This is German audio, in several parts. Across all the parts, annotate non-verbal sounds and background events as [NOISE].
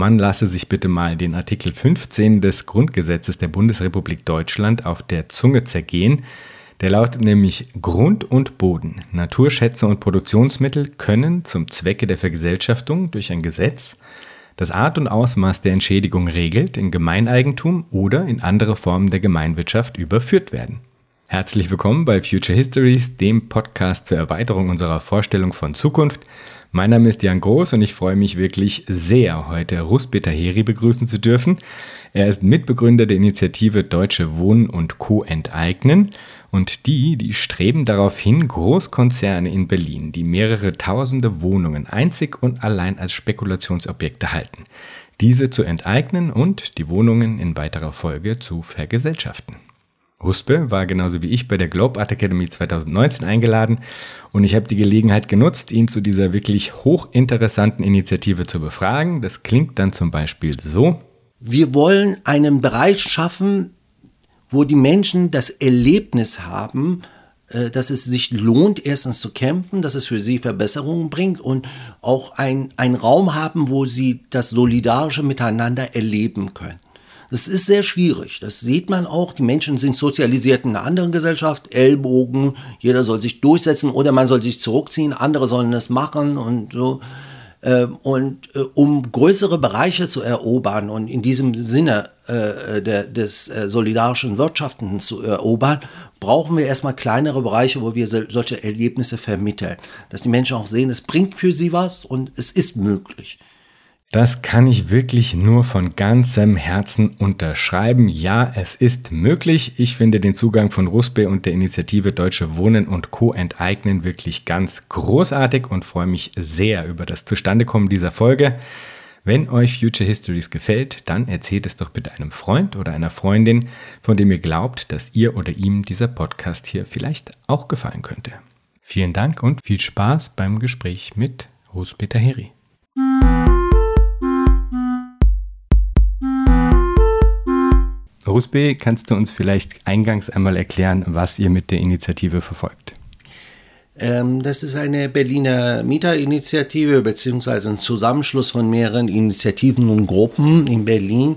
man lasse sich bitte mal den Artikel 15 des Grundgesetzes der Bundesrepublik Deutschland auf der Zunge zergehen. Der lautet nämlich Grund und Boden, Naturschätze und Produktionsmittel können zum Zwecke der Vergesellschaftung durch ein Gesetz das Art und Ausmaß der Entschädigung regelt, in Gemeineigentum oder in andere Formen der Gemeinwirtschaft überführt werden. Herzlich willkommen bei Future Histories, dem Podcast zur Erweiterung unserer Vorstellung von Zukunft. Mein Name ist Jan Groß und ich freue mich wirklich sehr, heute Ruspeter Heri begrüßen zu dürfen. Er ist Mitbegründer der Initiative Deutsche Wohnen und Co. enteignen und die, die streben darauf hin, Großkonzerne in Berlin, die mehrere tausende Wohnungen einzig und allein als Spekulationsobjekte halten, diese zu enteignen und die Wohnungen in weiterer Folge zu vergesellschaften. Huspe war genauso wie ich bei der Globe Art Academy 2019 eingeladen und ich habe die Gelegenheit genutzt, ihn zu dieser wirklich hochinteressanten Initiative zu befragen. Das klingt dann zum Beispiel so. Wir wollen einen Bereich schaffen, wo die Menschen das Erlebnis haben, äh, dass es sich lohnt, erstens zu kämpfen, dass es für sie Verbesserungen bringt und auch ein, einen Raum haben, wo sie das solidarische Miteinander erleben können. Das ist sehr schwierig. Das sieht man auch. Die Menschen sind sozialisiert in einer anderen Gesellschaft. Ellbogen, jeder soll sich durchsetzen oder man soll sich zurückziehen, andere sollen es machen und so. Ähm, und äh, um größere Bereiche zu erobern und in diesem Sinne äh, der, des äh, solidarischen Wirtschaftens zu erobern, brauchen wir erstmal kleinere Bereiche, wo wir solche Erlebnisse vermitteln. Dass die Menschen auch sehen, es bringt für sie was und es ist möglich. Das kann ich wirklich nur von ganzem Herzen unterschreiben. Ja, es ist möglich. Ich finde den Zugang von Ruspe und der Initiative Deutsche Wohnen und Co. enteignen wirklich ganz großartig und freue mich sehr über das Zustandekommen dieser Folge. Wenn euch Future Histories gefällt, dann erzählt es doch bitte einem Freund oder einer Freundin, von dem ihr glaubt, dass ihr oder ihm dieser Podcast hier vielleicht auch gefallen könnte. Vielen Dank und viel Spaß beim Gespräch mit Ruspeter Heri. Rusbe, kannst du uns vielleicht eingangs einmal erklären, was ihr mit der Initiative verfolgt? Ähm, das ist eine Berliner Mieterinitiative beziehungsweise ein Zusammenschluss von mehreren Initiativen und Gruppen in Berlin,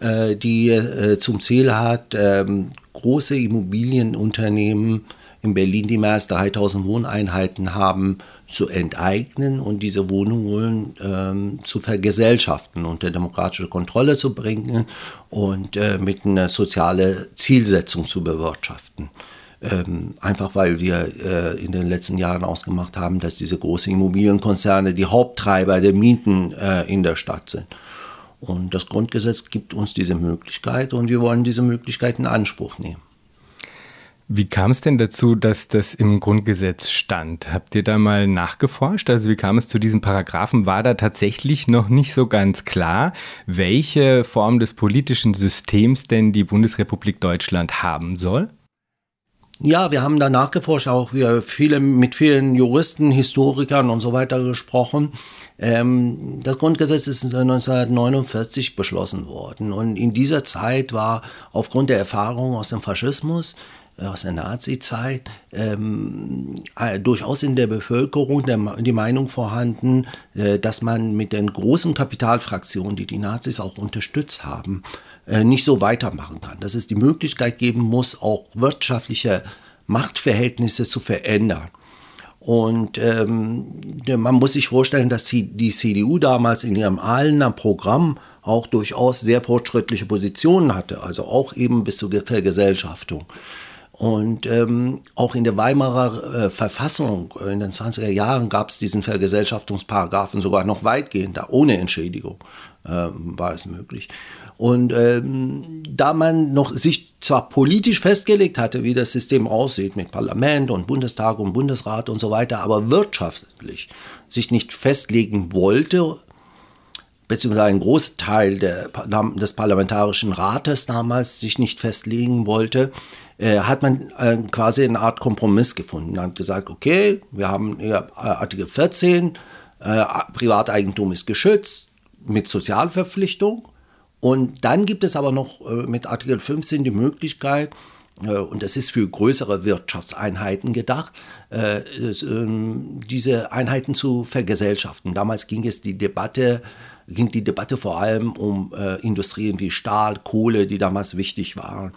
äh, die äh, zum Ziel hat, ähm, große Immobilienunternehmen in Berlin, die mehr als 3000 Wohneinheiten haben, zu enteignen und diese Wohnungen ähm, zu vergesellschaften, unter demokratische Kontrolle zu bringen und äh, mit einer sozialen Zielsetzung zu bewirtschaften. Ähm, einfach weil wir äh, in den letzten Jahren ausgemacht haben, dass diese großen Immobilienkonzerne die Haupttreiber der Mieten äh, in der Stadt sind. Und das Grundgesetz gibt uns diese Möglichkeit und wir wollen diese Möglichkeit in Anspruch nehmen. Wie kam es denn dazu, dass das im Grundgesetz stand? Habt ihr da mal nachgeforscht? Also wie kam es zu diesen Paragraphen? War da tatsächlich noch nicht so ganz klar, welche Form des politischen Systems denn die Bundesrepublik Deutschland haben soll? Ja, wir haben da nachgeforscht, auch wir viele, mit vielen Juristen, Historikern und so weiter gesprochen. Ähm, das Grundgesetz ist 1949 beschlossen worden und in dieser Zeit war aufgrund der Erfahrung aus dem Faschismus aus der Nazi-Zeit ähm, äh, durchaus in der Bevölkerung der, die Meinung vorhanden, äh, dass man mit den großen Kapitalfraktionen, die die Nazis auch unterstützt haben, äh, nicht so weitermachen kann. Dass es die Möglichkeit geben muss, auch wirtschaftliche Machtverhältnisse zu verändern. Und ähm, man muss sich vorstellen, dass die, die CDU damals in ihrem Ahlener Programm auch durchaus sehr fortschrittliche Positionen hatte, also auch eben bis zur Vergesellschaftung. Und ähm, auch in der Weimarer äh, Verfassung äh, in den 20er Jahren gab es diesen Vergesellschaftungsparagraphen sogar noch weitgehender, ohne Entschädigung äh, war es möglich. Und ähm, da man noch sich zwar politisch festgelegt hatte, wie das System aussieht mit Parlament und Bundestag und Bundesrat und so weiter, aber wirtschaftlich sich nicht festlegen wollte, beziehungsweise ein Großteil der, des Parlamentarischen Rates damals sich nicht festlegen wollte, äh, hat man äh, quasi eine Art Kompromiss gefunden. Man hat gesagt, okay, wir haben äh, Artikel 14, äh, Privateigentum ist geschützt mit Sozialverpflichtung. Und dann gibt es aber noch mit Artikel 15 die Möglichkeit, und das ist für größere Wirtschaftseinheiten gedacht, äh, ähm, diese Einheiten zu vergesellschaften. Damals ging es die Debatte, ging die Debatte vor allem um Industrien wie Stahl, Kohle, die damals wichtig waren.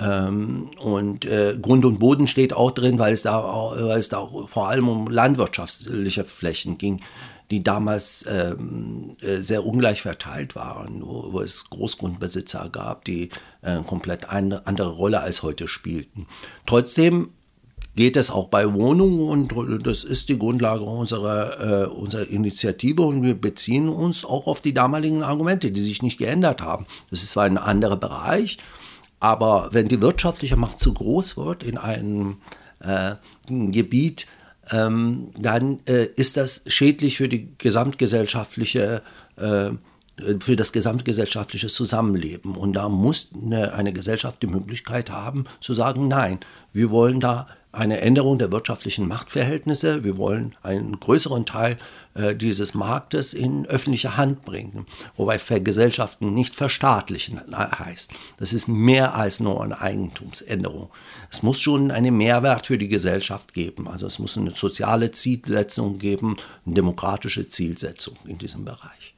Ähm, und Grund und Boden steht auch drin, weil es da, weil es da vor allem um landwirtschaftliche Flächen ging die damals ähm, äh, sehr ungleich verteilt waren, wo, wo es Großgrundbesitzer gab, die äh, komplett eine andere Rolle als heute spielten. Trotzdem geht es auch bei Wohnungen und das ist die Grundlage unserer, äh, unserer Initiative und wir beziehen uns auch auf die damaligen Argumente, die sich nicht geändert haben. Das ist zwar ein anderer Bereich, aber wenn die wirtschaftliche Macht zu groß wird in einem äh, Gebiet, ähm, dann äh, ist das schädlich für die gesamtgesellschaftliche äh, für das gesamtgesellschaftliche Zusammenleben. Und da muss eine, eine, Gesellschaft die Möglichkeit haben zu sagen, nein, wir wollen da eine Änderung der wirtschaftlichen Machtverhältnisse. Wir wollen einen größeren Teil äh, dieses Marktes in öffentliche Hand bringen. Wobei Vergesellschaften nicht verstaatlichen heißt. Das ist mehr als nur eine Eigentumsänderung. Es muss schon einen Mehrwert für die Gesellschaft geben. Also es muss eine soziale Zielsetzung geben, eine demokratische Zielsetzung in diesem Bereich.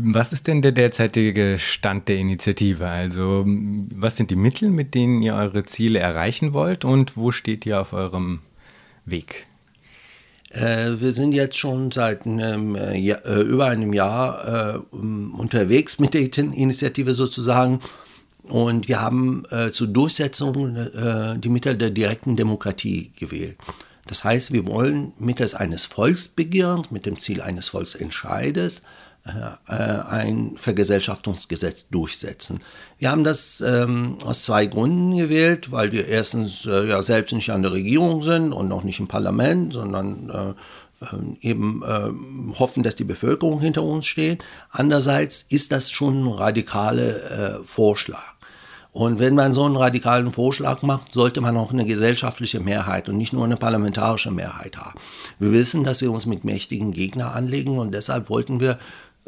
Was ist denn der derzeitige Stand der Initiative? Also, was sind die Mittel, mit denen ihr eure Ziele erreichen wollt und wo steht ihr auf eurem Weg? Äh, wir sind jetzt schon seit einem, äh, äh über einem Jahr äh, unterwegs mit der Initiative sozusagen und wir haben äh, zur Durchsetzung die Mittel der direkten Demokratie gewählt. Das heißt, wir wollen mittels eines Volksbegehrens, mit dem Ziel eines Volksentscheides, ein Vergesellschaftungsgesetz durchsetzen. Wir haben das ähm, aus zwei Gründen gewählt, weil wir erstens äh, ja selbst nicht an der Regierung sind und noch nicht im Parlament, sondern äh, äh eben äh, hoffen, dass die Bevölkerung hinter uns steht. Andererseits ist das schon ein radikaler äh, Vorschlag. Und wenn man so einen radikalen Vorschlag macht, sollte man auch eine gesellschaftliche Mehrheit und nicht nur eine parlamentarische Mehrheit haben. Wir wissen, dass wir uns mit mächtigen Gegnern anlegen und deshalb wollten wir ähm,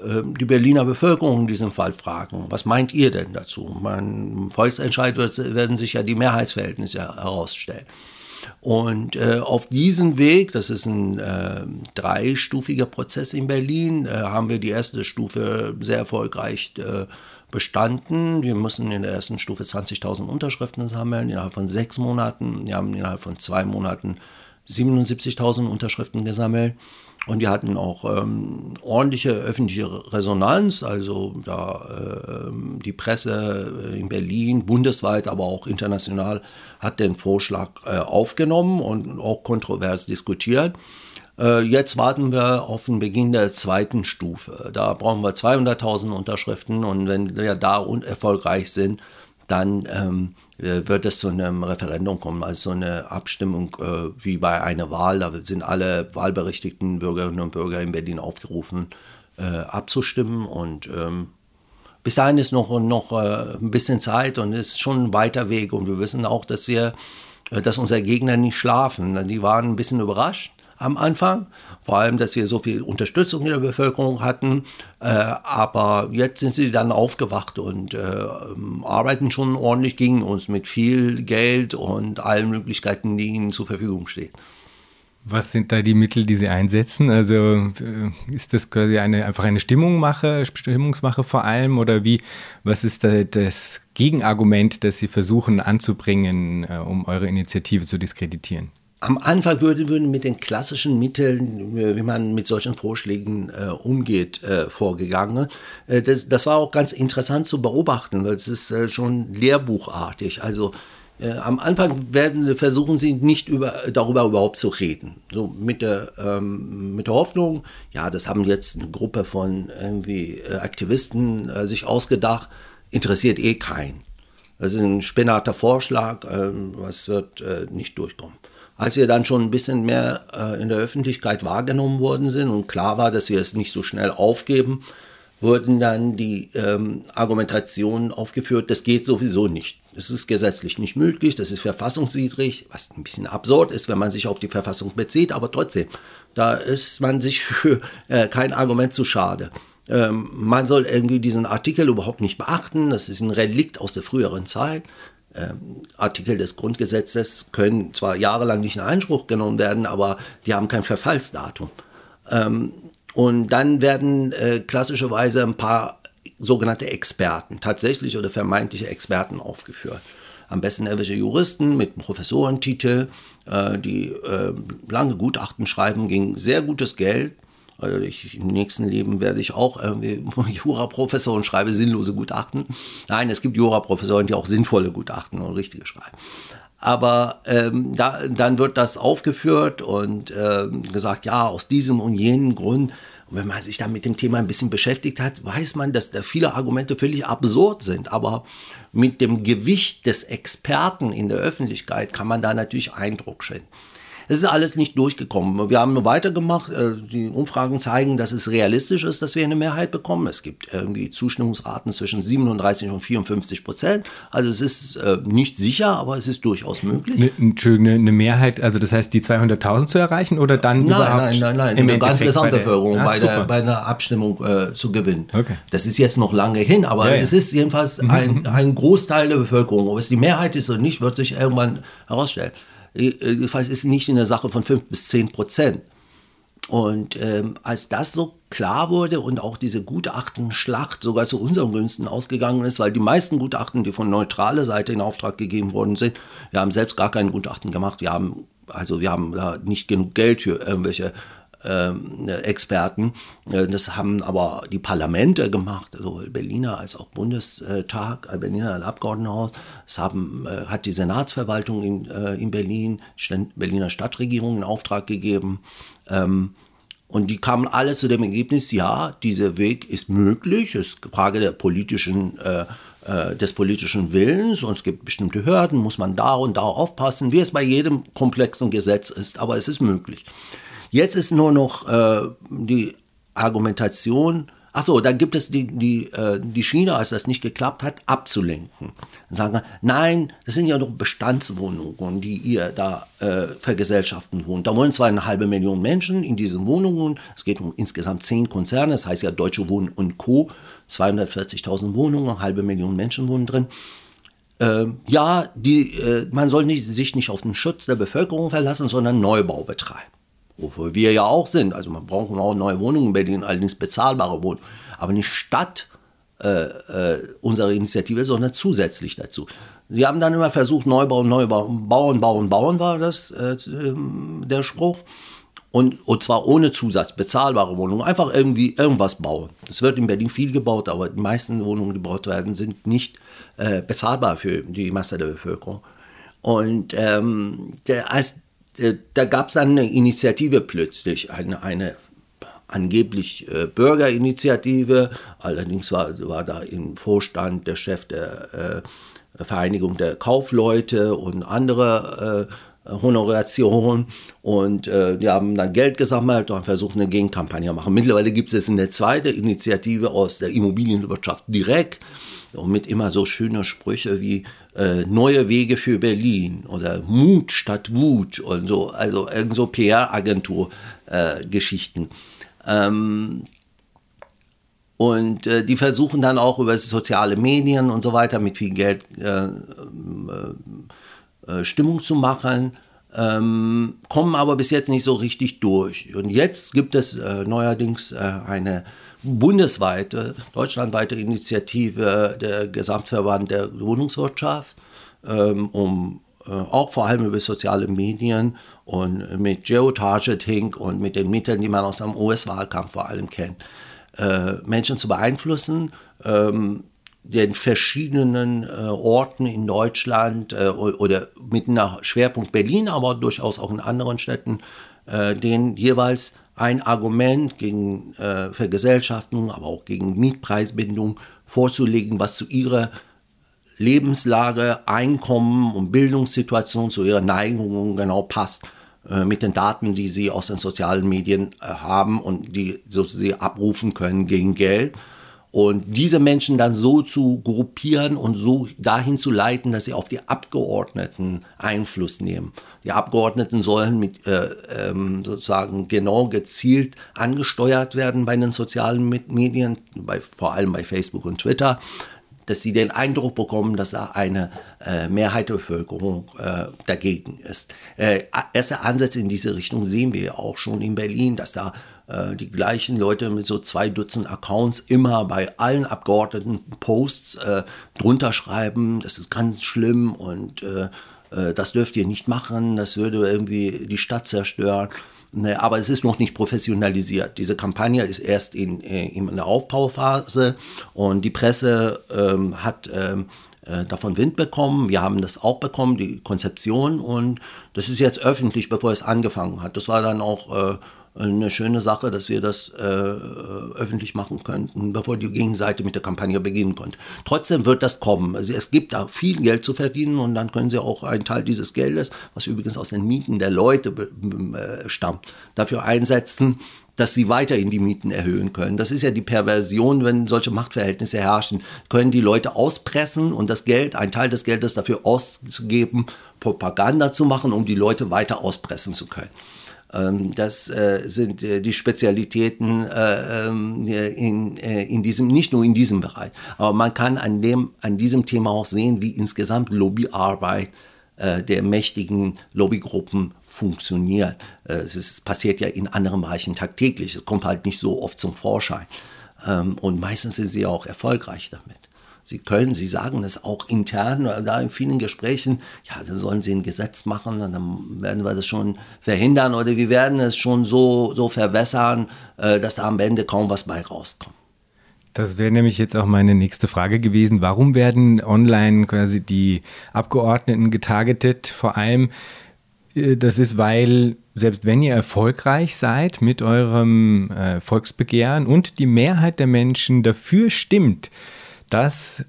die Berliner Bevölkerung in diesem Fall fragen, was meint ihr denn dazu? Beim Volksentscheid wird, werden sich ja die Mehrheitsverhältnisse herausstellen. Und äh, auf diesem Weg, das ist ein äh, dreistufiger Prozess in Berlin, äh, haben wir die erste Stufe sehr erfolgreich äh, bestanden. Wir müssen in der ersten Stufe 20.000 Unterschriften sammeln, innerhalb von sechs Monaten. Wir haben innerhalb von zwei Monaten 77.000 Unterschriften gesammelt. Und wir hatten auch ähm, ordentliche öffentliche Resonanz, also da äh, die Presse in Berlin, bundesweit, aber auch international hat den Vorschlag äh, aufgenommen und auch kontrovers diskutiert. Äh, jetzt warten wir auf den Beginn der zweiten Stufe. Da brauchen wir 200.000 Unterschriften und wenn wir da erfolgreich sind, dann ähm, äh, wird es zu einem Referendum kommen, also so eine Abstimmung äh, wie bei einer Wahl. Da sind alle wahlberechtigten Bürgerinnen und Bürger in Berlin aufgerufen, äh, abzustimmen. Und ähm, bis dahin ist noch, noch äh, ein bisschen Zeit und ist schon ein weiter Weg. Und wir wissen auch, dass wir, äh, dass unsere Gegner nicht schlafen. Die waren ein bisschen überrascht am Anfang. Vor allem, dass wir so viel Unterstützung in der Bevölkerung hatten. Äh, aber jetzt sind sie dann aufgewacht und äh, arbeiten schon ordentlich gegen uns mit viel Geld und allen Möglichkeiten, die ihnen zur Verfügung stehen. Was sind da die Mittel, die Sie einsetzen? Also äh, ist das quasi eine, einfach eine Stimmungsmache, Stimmungsmache vor allem oder wie? Was ist da das Gegenargument, das Sie versuchen anzubringen, äh, um eure Initiative zu diskreditieren? Am Anfang würden wir mit den klassischen Mitteln, wie man mit solchen Vorschlägen äh, umgeht, äh, vorgegangen. Äh, das, das, war auch ganz interessant zu beobachten, weil es ist äh, schon lehrbuchartig. Also äh, am Anfang werden versuchen sie nicht über, darüber überhaupt zu reden. So mit der, ähm, mit der Hoffnung, ja, das haben jetzt eine Gruppe von irgendwie äh, Aktivisten sich ausgedacht, interessiert eh keinen. Das ist ein spinnerter Vorschlag, ähm, was wird nicht durchkommen. Als wir dann schon ein bisschen mehr äh, in der Öffentlichkeit wahrgenommen worden sind und klar war, dass wir es nicht so schnell aufgeben, wurden dann die ähm, Argumentationen aufgeführt, das geht sowieso nicht. Das ist gesetzlich nicht möglich, das ist verfassungswidrig, was ein bisschen absurd ist, wenn man sich auf die Verfassung bezieht, aber trotzdem, da ist man sich [LAUGHS] für äh, kein Argument zu schade. Ähm, man soll irgendwie diesen Artikel überhaupt nicht beachten, das ist ein Relikt aus der früheren Zeit. Ähm, Artikel des Grundgesetzes können zwar jahrelang nicht in Einspruch genommen werden, aber die haben kein Verfallsdatum. Ähm, und dann werden äh, klassischerweise ein paar sogenannte Experten, tatsächlich oder vermeintliche Experten aufgeführt. Am besten irgendwelche Juristen mit Professorentitel, äh, die äh, lange Gutachten schreiben gegen sehr gutes Geld. Also ich, im nächsten Leben werde ich auch irgendwie [LAUGHS] Jura-Professor und schreibe sinnlose Gutachten. Nein, es gibt Jura-Professoren, die auch sinnvolle Gutachten und richtige schreiben. Aber ähm, da, dann wird das aufgeführt und ähm, gesagt, ja, aus diesem und jenem Grund. Und wenn man sich dann mit dem Thema ein bisschen beschäftigt hat, weiß man, dass da viele Argumente völlig absurd sind. Aber mit dem Gewicht des Experten in der Öffentlichkeit kann man da natürlich Eindruck schinden. Es ist alles nicht durchgekommen. Wir haben nur weitergemacht. Äh, die Umfragen zeigen, dass es realistisch ist, dass wir eine Mehrheit bekommen. Es gibt irgendwie Zustimmungsraten zwischen 37 und 54 Prozent. Also es ist äh, nicht sicher, aber es ist durchaus möglich. Eine, Entschuldigung, eine Mehrheit, also das heißt, die 200.000 zu erreichen oder dann nein, überhaupt? Nein, nein, nein, nein. Die ganze Gesamtbevölkerung bei, der, bei, der, bei einer Abstimmung äh, zu gewinnen. Okay. Das ist jetzt noch lange hin, aber ja, ja. es ist jedenfalls mhm. ein, ein Großteil der Bevölkerung. Ob es die Mehrheit ist oder nicht, wird sich irgendwann herausstellen. Jedenfalls ist nicht in der Sache von 5 bis 10 Prozent. Und ähm, als das so klar wurde und auch diese Gutachtenschlacht sogar zu unseren Günsten ausgegangen ist, weil die meisten Gutachten, die von neutraler Seite in Auftrag gegeben worden sind, wir haben selbst gar keine Gutachten gemacht. Wir haben also wir haben da nicht genug Geld für irgendwelche Experten. Äh, das haben aber die Parlamente gemacht, sowohl Berliner als auch Bundestag, äh, Berliner Abgeordnetenhaus. Das haben, äh, hat die Senatsverwaltung in, in Berlin, Berliner Stadtregierung in Auftrag gegeben. Ähm, und die kamen alle zu dem Ergebnis, ja, dieser Weg ist möglich, es ist Frage der politischen, äh, des politischen Willens und es gibt bestimmte Hürden, muss man da und da aufpassen, wie es bei jedem komplexen Gesetz ist, aber es ist möglich. Jetzt ist nur noch äh, die Argumentation, ach so, dann gibt es die, die, äh, die Schiene, als das nicht geklappt hat, abzulenken. Sagen, nein, das sind ja doch Bestandswohnungen, die ihr da äh, vergesellschaften wohnt. Da wohnen zwar eine halbe Million Menschen in diesen Wohnungen, es geht um insgesamt zehn Konzerne, das heißt ja Deutsche Wohnen und Co., 240.000 Wohnungen, eine halbe Million Menschen wohnen drin. Ähm, ja, die, äh, man soll nicht, sich nicht auf den Schutz der Bevölkerung verlassen, sondern Neubau betreiben wofür wir ja auch sind. Also man braucht auch neue Wohnungen in Berlin, allerdings bezahlbare Wohnungen. Aber nicht statt äh, äh, unserer Initiative, sondern zusätzlich dazu. Sie haben dann immer versucht, Neubau, Neubau, bauen, bauen, bauen war das äh, ähm, der Spruch. Und, und zwar ohne Zusatz, bezahlbare Wohnungen, einfach irgendwie irgendwas bauen. Es wird in Berlin viel gebaut, aber die meisten Wohnungen, die gebaut werden, sind nicht äh, bezahlbar für die Masse der Bevölkerung. Und ähm, der, als da gab es dann eine Initiative plötzlich, eine, eine angeblich äh, Bürgerinitiative. Allerdings war, war da im Vorstand der Chef der äh, Vereinigung der Kaufleute und andere äh, Honorationen. Und äh, die haben dann Geld gesammelt und versucht, eine Gegenkampagne zu machen. Mittlerweile gibt es eine zweite Initiative aus der Immobilienwirtschaft direkt und mit immer so schönen Sprüche wie äh, neue Wege für Berlin oder Mut statt Wut und so, also irgend so PR-Agentur-Geschichten. Äh, ähm, und äh, die versuchen dann auch über soziale Medien und so weiter mit viel Geld äh, äh, äh, Stimmung zu machen, ähm, kommen aber bis jetzt nicht so richtig durch. Und jetzt gibt es neuerdings eine bundesweite, deutschlandweite Initiative der Gesamtverband der Wohnungswirtschaft, ähm, um äh, auch vor allem über soziale Medien und mit Geotargeting und mit den Mitteln, die man aus dem US-Wahlkampf vor allem kennt, äh, Menschen zu beeinflussen, ähm, den verschiedenen äh, Orten in Deutschland oder mit einem Schwerpunkt Berlin, aber durchaus auch in anderen Städten, den jeweils ein Argument gegen äh, Vergesellschaftung, aber auch gegen Mietpreisbindung vorzulegen, was zu ihrer Lebenslage, Einkommen und Bildungssituation, zu ihrer Neigung genau passt äh, mit den Daten, die sie aus den sozialen Medien äh, haben und die so sie abrufen können gegen Geld. Und diese Menschen dann so zu gruppieren und so dahin zu leiten, dass sie auf die Abgeordneten Einfluss nehmen. Die Abgeordneten sollen mit äh, ähm, sozusagen genau gezielt angesteuert werden bei den sozialen Medien, bei, vor allem bei Facebook und Twitter. dass sie den Eindruck bekommen, dass da eine äh, Mehrheit der Bevölkerung äh, dagegen ist. Äh, erste Ansätze in diese Richtung sehen wir auch schon in Berlin, dass da äh, die gleichen Leute mit so zwei Dutzend Accounts immer bei allen Abgeordneten Posts äh, drunter schreiben, das ist ganz schlimm und äh, das dürft ihr nicht machen, das würde irgendwie die Stadt zerstören. Ne, aber es ist noch nicht professionalisiert. Diese Kampagne ist erst in, äh, in der Aufbauphase und die Presse ähm, hat ähm, äh, davon Wind bekommen. Wir haben das auch bekommen, die Konzeption und das ist jetzt öffentlich, bevor es angefangen hat. Das war dann auch äh, eine schöne Sache, dass wir das äh, öffentlich machen könnten, bevor die Gegenseite mit der Kampagne beginnen konnte. Trotzdem wird das kommen. Also es gibt da viel Geld zu verdienen und dann können sie auch einen Teil dieses Geldes, was übrigens aus den Mieten der Leute äh, stammt, dafür einsetzen, dass sie weiterhin die Mieten erhöhen können. Das ist ja die Perversion, wenn solche Machtverhältnisse herrschen. Können die Leute auspressen und das Geld, ein Teil des Geldes dafür auszugeben, Propaganda zu machen, um die Leute weiter auspressen zu können. Ähm, das äh, sind äh, die Spezialitäten äh, ähm, in, in diesem, nicht nur in diesem Bereich. Aber man kann an, dem, an diesem Thema auch sehen, wie insgesamt Lobbyarbeit der mächtigen Lobbygruppen funktioniert. Es ist, passiert ja in anderen Bereichen tagtäglich. Es kommt halt nicht so oft zum Vorschein. Ähm, und meistens sind sie auch erfolgreich damit. Sie können, Sie sagen es auch intern, da in vielen Gesprächen, ja, dann sollen Sie ein Gesetz machen und dann werden wir das schon verhindern oder wir werden es schon so, so verwässern, äh, dass da am Ende kaum was bei rauskommt. Das wäre nämlich jetzt auch meine nächste Frage gewesen. Warum werden online quasi die Abgeordneten getargetet? Vor allem, äh, das ist, weil selbst wenn ihr erfolgreich seid mit eurem äh, Volksbegehren und die Mehrheit der Menschen dafür stimmt, dass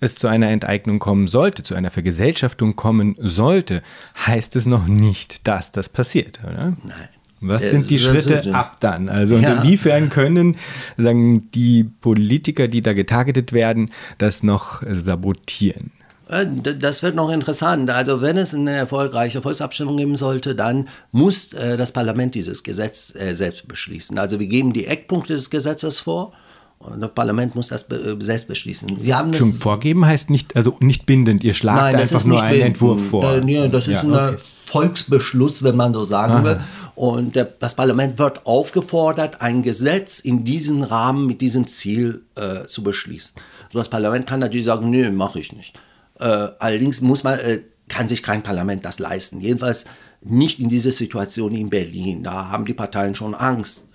es zu einer Enteignung kommen sollte, zu einer Vergesellschaftung kommen sollte, heißt es noch nicht, dass das passiert, oder? Nein. Was sind die Schritte ab dann? Also ja. inwiefern können sagen, die Politiker, die da getargetet werden, das noch sabotieren? Äh, das wird noch interessant. Also wenn es eine erfolgreiche Volksabstimmung geben sollte, dann muss äh, das Parlament dieses Gesetz äh, selbst beschließen. Also wir geben die Eckpunkte des Gesetzes vor das Parlament muss das selbst beschließen. Wir haben Schon vorgeben heißt nicht, also nicht bindend. Ihr schlagt Nein, einfach nur einen Entwurf vor. Äh, nee, das ist ja, ein Volksbeschluss, wenn man so sagen Aha. will. Und der, das Parlament wird aufgefordert, ein Gesetz in diesem Rahmen mit diesem Ziel äh, zu beschließen. So das Parlament kann natürlich sagen, nö, mache ich nicht. Äh, allerdings muss man, äh, kann sich kein Parlament das leisten. Jedenfalls nicht in dieser Situation in Berlin. Da haben die Parteien schon Angst.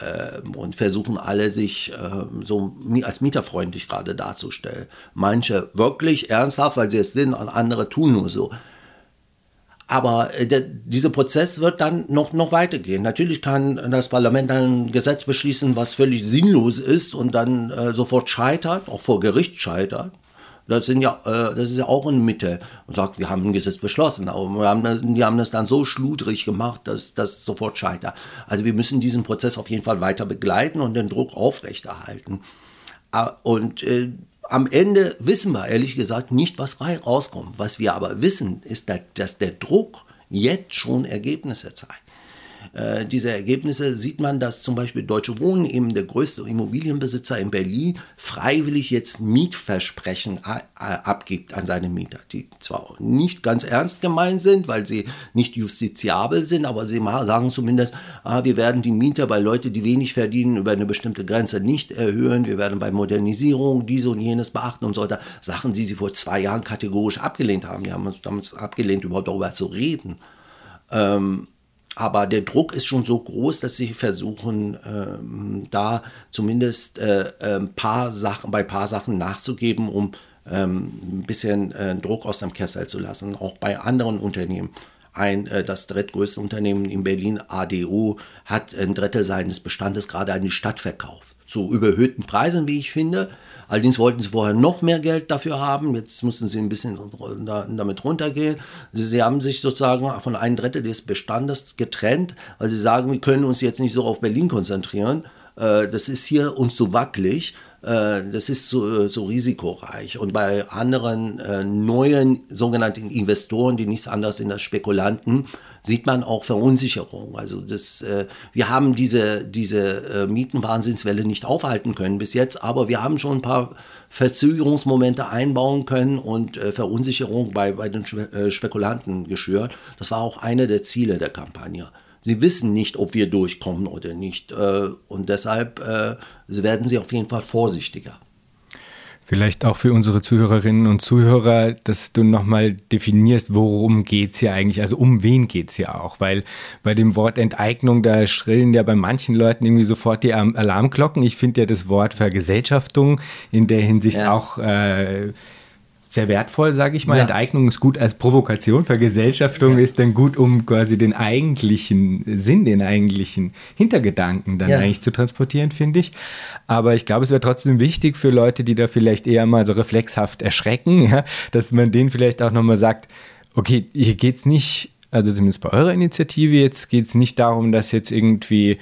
Äh, ähm, und versuchen alle sich äh, so als mieterfreundlich gerade darzustellen. Manche wirklich ernsthaft, weil sie es sind, und andere tun nur so. Aber äh, der, dieser Prozess wird dann noch, noch weitergehen. Natürlich kann das Parlament ein Gesetz beschließen, was völlig sinnlos ist und dann äh, sofort scheitert, auch vor Gericht scheitert. Das, sind ja, äh, das ist ja auch in Mitte und sagt, wir haben ein Gesetz beschlossen, aber wir haben, die haben das dann so schludrig gemacht, dass das sofort scheitert. Also wir müssen diesen Prozess auf jeden Fall weiter begleiten und den Druck aufrechterhalten. Ah, und äh, am Ende wissen wir ehrlich gesagt nicht, was rauskommt. Was wir aber wissen, ist, dass der Druck jetzt schon Ergebnisse zeigt. Äh, diese Ergebnisse sieht man, dass zum Beispiel Deutsche Wohnen, eben der größte Immobilienbesitzer in Berlin, freiwillig jetzt Mietversprechen abgibt an seine Mieter, die zwar nicht ganz ernst gemeint sind, weil sie nicht justiziabel sind, aber sie sagen zumindest, ah, wir werden die Mieter bei Leuten, die wenig verdienen, über eine bestimmte Grenze nicht erhöhen, wir werden bei Modernisierung diese und jenes beachten und so weiter. Sachen, die sie vor zwei Jahren kategorisch abgelehnt haben. Die haben uns damals abgelehnt, überhaupt darüber zu reden. Ähm, aber der Druck ist schon so groß, dass sie versuchen, ähm, da zumindest äh, ein ähm, paar Sachen, bei ein paar Sachen nachzugeben, um ähm, ein bisschen äh, Druck aus dem Kessel zu lassen, auch bei anderen Unternehmen. Ein, äh, das drittgrößte Unternehmen in Berlin, ADO, hat ein Drittel seines Bestandes gerade an die Stadt verkauft. Zu überhöhten Preisen, wie ich finde. Allerdings wollten sie vorher noch mehr Geld dafür haben. Jetzt mussten sie ein bisschen damit runtergehen. Sie haben sich sozusagen von einem Drittel des Bestandes getrennt, weil sie sagen, wir können uns jetzt nicht so auf Berlin konzentrieren. äh, das ist hier uns so wackelig, äh, das ist so, so, risikoreich. Und bei anderen äh, neuen sogenannten Investoren, die nichts anderes sind als Spekulanten, sieht man auch Verunsicherung. Also das, äh, wir haben diese, diese äh, Mietenwahnsinnswelle nicht aufhalten können bis jetzt, aber wir haben schon ein paar Verzögerungsmomente einbauen können und äh, Verunsicherung bei, bei den äh, Spekulanten geschürt. Das war auch eine der Ziele der Kampagne. Sie wissen nicht, ob wir durchkommen oder nicht. Äh, und deshalb äh, werden sie auf jeden Fall vorsichtiger. Vielleicht auch für unsere Zuhörerinnen und Zuhörer, dass du nochmal definierst, worum geht es hier eigentlich, also um wen geht es hier auch, weil bei dem Wort Enteignung, da schrillen ja bei manchen Leuten irgendwie sofort die Alarmglocken. Ich finde ja das Wort Vergesellschaftung in der Hinsicht ja. auch äh, sehr wertvoll, sage ich mal. Ja. Enteignung ist gut als Provokation, Vergesellschaftung ja. ist dann gut, um quasi den eigentlichen Sinn, den eigentlichen Hintergedanken dann ja. eigentlich zu transportieren, finde ich. Aber ich glaube, es wäre trotzdem wichtig für Leute, die da vielleicht eher mal so reflexhaft erschrecken, [LAUGHS] ja, dass man denen vielleicht auch nochmal sagt, okay, hier geht es nicht, also zumindest bei eurer Initiative jetzt geht es nicht darum, dass jetzt irgendwie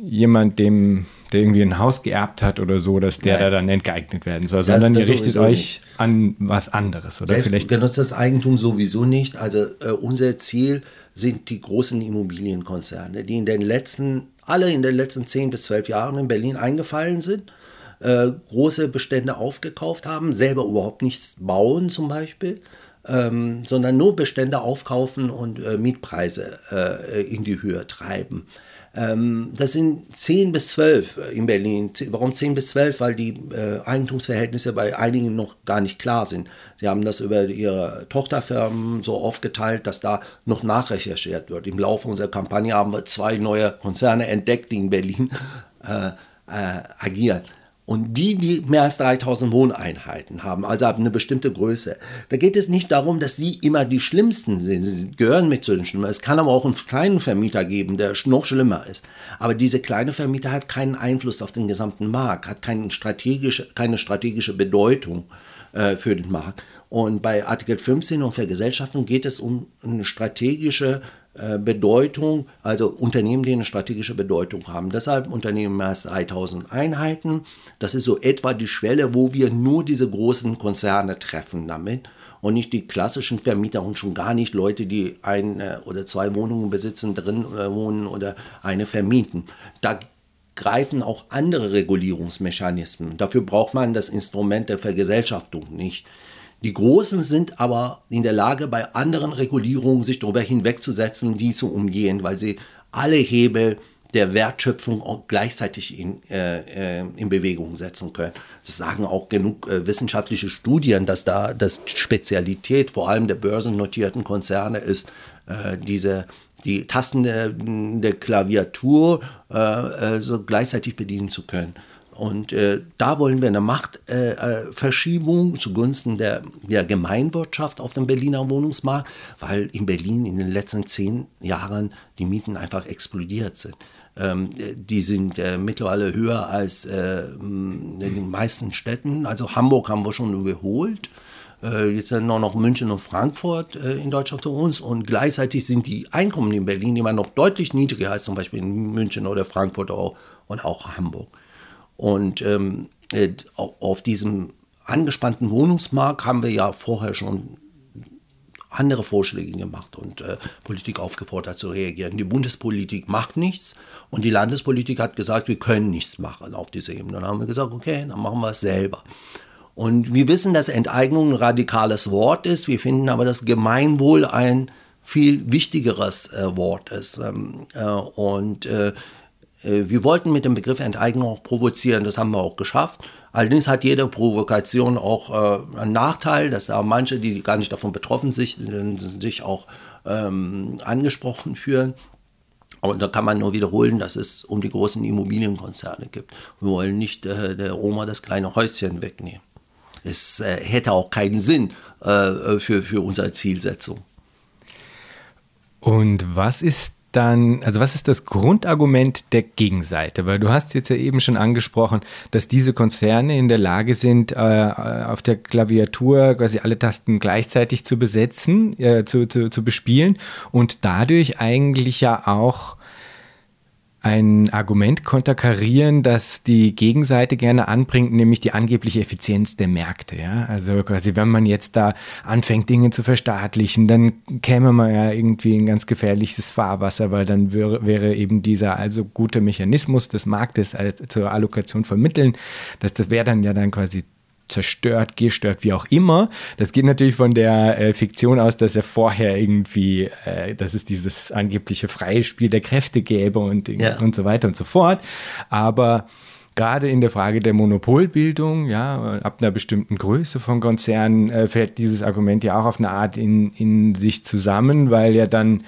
jemand dem der irgendwie ein Haus geerbt hat oder so, dass der da dann entgeignet werden soll, sondern das, das ihr richtet euch nicht. an was anderes oder vielleicht genutztes Eigentum sowieso nicht. Also äh, unser Ziel sind die großen Immobilienkonzerne, die in den letzten alle in den letzten 10 bis 12 Jahren in Berlin eingefallen sind, äh, große Bestände aufgekauft haben, selber überhaupt nichts bauen zum Beispiel. Ähm, sondern nur Bestände aufkaufen und äh, Mietpreise äh, in die Höhe treiben. Ähm, das sind 10 bis 12 äh, in Berlin. Warum 10 bis 12? Weil die äh, Eigentumsverhältnisse bei einigen noch gar nicht klar sind. Sie haben das über ihre Tochterfirmen so aufgeteilt, dass da noch nachrecherchiert wird. Im Laufe unserer Kampagne haben wir zwei neue Konzerne entdeckt, die in Berlin äh, äh, agieren. Und die, die mehr als 3000 Wohneinheiten haben, also eine bestimmte Größe, da geht es nicht darum, dass sie immer die Schlimmsten sind. Sie gehören mit zu den Schlimmen. Es kann aber auch einen kleinen Vermieter geben, der noch schlimmer ist. Aber diese kleine Vermieter hat keinen Einfluss auf den gesamten Markt, hat keine strategische, keine strategische Bedeutung äh, für den Markt. Und bei Artikel 15 und Vergesellschaftung geht es um eine strategische Bedeutung, also Unternehmen, die eine strategische Bedeutung haben. Deshalb Unternehmen mehr als 3000 Einheiten. Das ist so etwa die Schwelle, wo wir nur diese großen Konzerne treffen damit und nicht die klassischen Vermieter und schon gar nicht Leute, die ein äh, oder zwei Wohnungen besitzen, drin äh, wohnen oder eine vermieten. Da greifen auch andere Regulierungsmechanismen. Dafür braucht man das Instrument der Vergesellschaftung nicht. Die Großen sind aber in der Lage, bei anderen Regulierungen sich darüber hinwegzusetzen, die zu umgehen, weil sie alle Hebel der Wertschöpfung gleichzeitig in, äh, äh, in Bewegung setzen können. Das sagen auch genug äh, wissenschaftliche Studien, dass da das Spezialität vor allem der börsennotierten Konzerne ist, äh, diese die Tasten der, der Klaviatur äh, äh, so gleichzeitig bedienen zu können. Und äh, da wollen wir eine Machtverschiebung äh, zugunsten der, der Gemeinwirtschaft auf dem Berliner Wohnungsmarkt, weil in Berlin in den letzten zehn Jahren die Mieten einfach explodiert sind. Ähm, die sind äh, mittlerweile höher als äh, in den meisten Städten. Also Hamburg haben wir schon überholt. Äh, jetzt sind noch München und Frankfurt äh, in Deutschland für uns und gleichzeitig sind die Einkommen in Berlin immer noch deutlich niedriger als zum Beispiel in München oder Frankfurt und auch Hamburg. Und ähm, äh, auf diesem angespannten Wohnungsmarkt haben wir ja vorher schon andere Vorschläge gemacht und äh, Politik aufgefordert zu reagieren. Die Bundespolitik macht nichts und die Landespolitik hat gesagt, wir können nichts machen auf dieser Ebene. Dann haben wir gesagt, okay, dann machen wir es selber. Und wir wissen, dass Enteignung ein radikales Wort ist. Wir finden aber, dass Gemeinwohl ein viel wichtigeres äh, Wort ist. Ähm, äh, und äh, wir wollten mit dem Begriff Enteignung auch provozieren, das haben wir auch geschafft. Allerdings hat jede Provokation auch äh, einen Nachteil, dass da manche, die gar nicht davon betroffen sind, sich auch ähm, angesprochen fühlen. Aber da kann man nur wiederholen, dass es um die großen Immobilienkonzerne gibt. Wir wollen nicht äh, der Oma das kleine Häuschen wegnehmen. Es äh, hätte auch keinen Sinn äh, für, für unsere Zielsetzung. Und was ist dann, also was ist das Grundargument der Gegenseite? Weil du hast jetzt ja eben schon angesprochen, dass diese Konzerne in der Lage sind, äh, auf der Klaviatur quasi alle Tasten gleichzeitig zu besetzen, äh, zu, zu, zu bespielen und dadurch eigentlich ja auch ein Argument konterkarieren, das die Gegenseite gerne anbringt, nämlich die angebliche Effizienz der Märkte. Ja? Also quasi, wenn man jetzt da anfängt, Dinge zu verstaatlichen, dann käme man ja irgendwie in ganz gefährliches Fahrwasser, weil dann wäre, wäre eben dieser also gute Mechanismus des Marktes zur Allokation vermitteln, dass das wäre dann ja dann quasi zerstört, gestört, wie auch immer. Das geht natürlich von der äh, Fiktion aus, dass er vorher irgendwie, äh, dass es dieses angebliche freie Spiel der Kräfte gäbe und, ja. und so weiter und so fort. Aber gerade in der Frage der Monopolbildung, ja, ab einer bestimmten Größe von Konzernen äh, fällt dieses Argument ja auch auf eine Art in, in sich zusammen, weil ja dann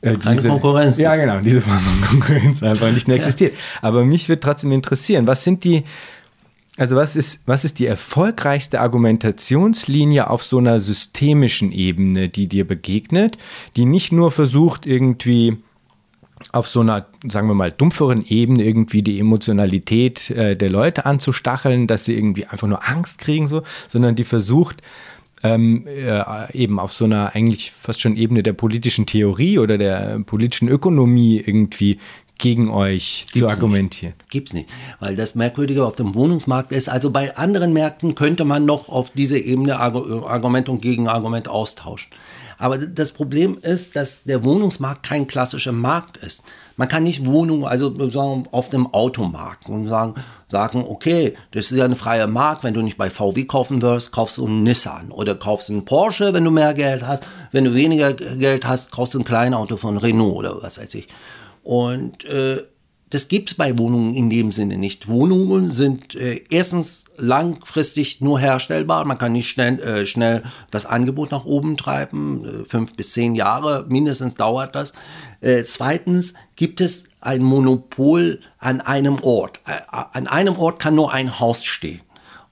äh, diese, Konkurrenz. Ja, genau, diese Form von Konkurrenz einfach nicht mehr existiert. Ja. Aber mich wird trotzdem interessieren, was sind die, also was ist, was ist die erfolgreichste Argumentationslinie auf so einer systemischen Ebene, die dir begegnet, die nicht nur versucht, irgendwie auf so einer, sagen wir mal, dumpferen Ebene irgendwie die Emotionalität äh, der Leute anzustacheln, dass sie irgendwie einfach nur Angst kriegen, so, sondern die versucht, ähm, äh, eben auf so einer eigentlich fast schon Ebene der politischen Theorie oder der politischen Ökonomie irgendwie gegen euch Gibt's zu argumentieren. Nicht. Gibt's nicht. Weil das Merkwürdige auf dem Wohnungsmarkt ist, also bei anderen Märkten könnte man noch auf diese Ebene Argument und Gegenargument austauschen. Aber das Problem ist, dass der Wohnungsmarkt kein klassischer Markt ist. Man kann nicht Wohnungen, also sagen, auf dem Automarkt und sagen, sagen, okay, das ist ja ein freier Markt, wenn du nicht bei VW kaufen wirst, kaufst du einen Nissan oder kaufst einen Porsche, wenn du mehr Geld hast. Wenn du weniger Geld hast, kaufst du ein kleines Auto von Renault oder was weiß ich. Und äh, das gibt es bei Wohnungen in dem Sinne nicht. Wohnungen sind äh, erstens langfristig nur herstellbar. Man kann nicht schnell, äh, schnell das Angebot nach oben treiben. Äh, fünf bis zehn Jahre mindestens dauert das. Äh, zweitens gibt es ein Monopol an einem Ort. Äh, an einem Ort kann nur ein Haus stehen.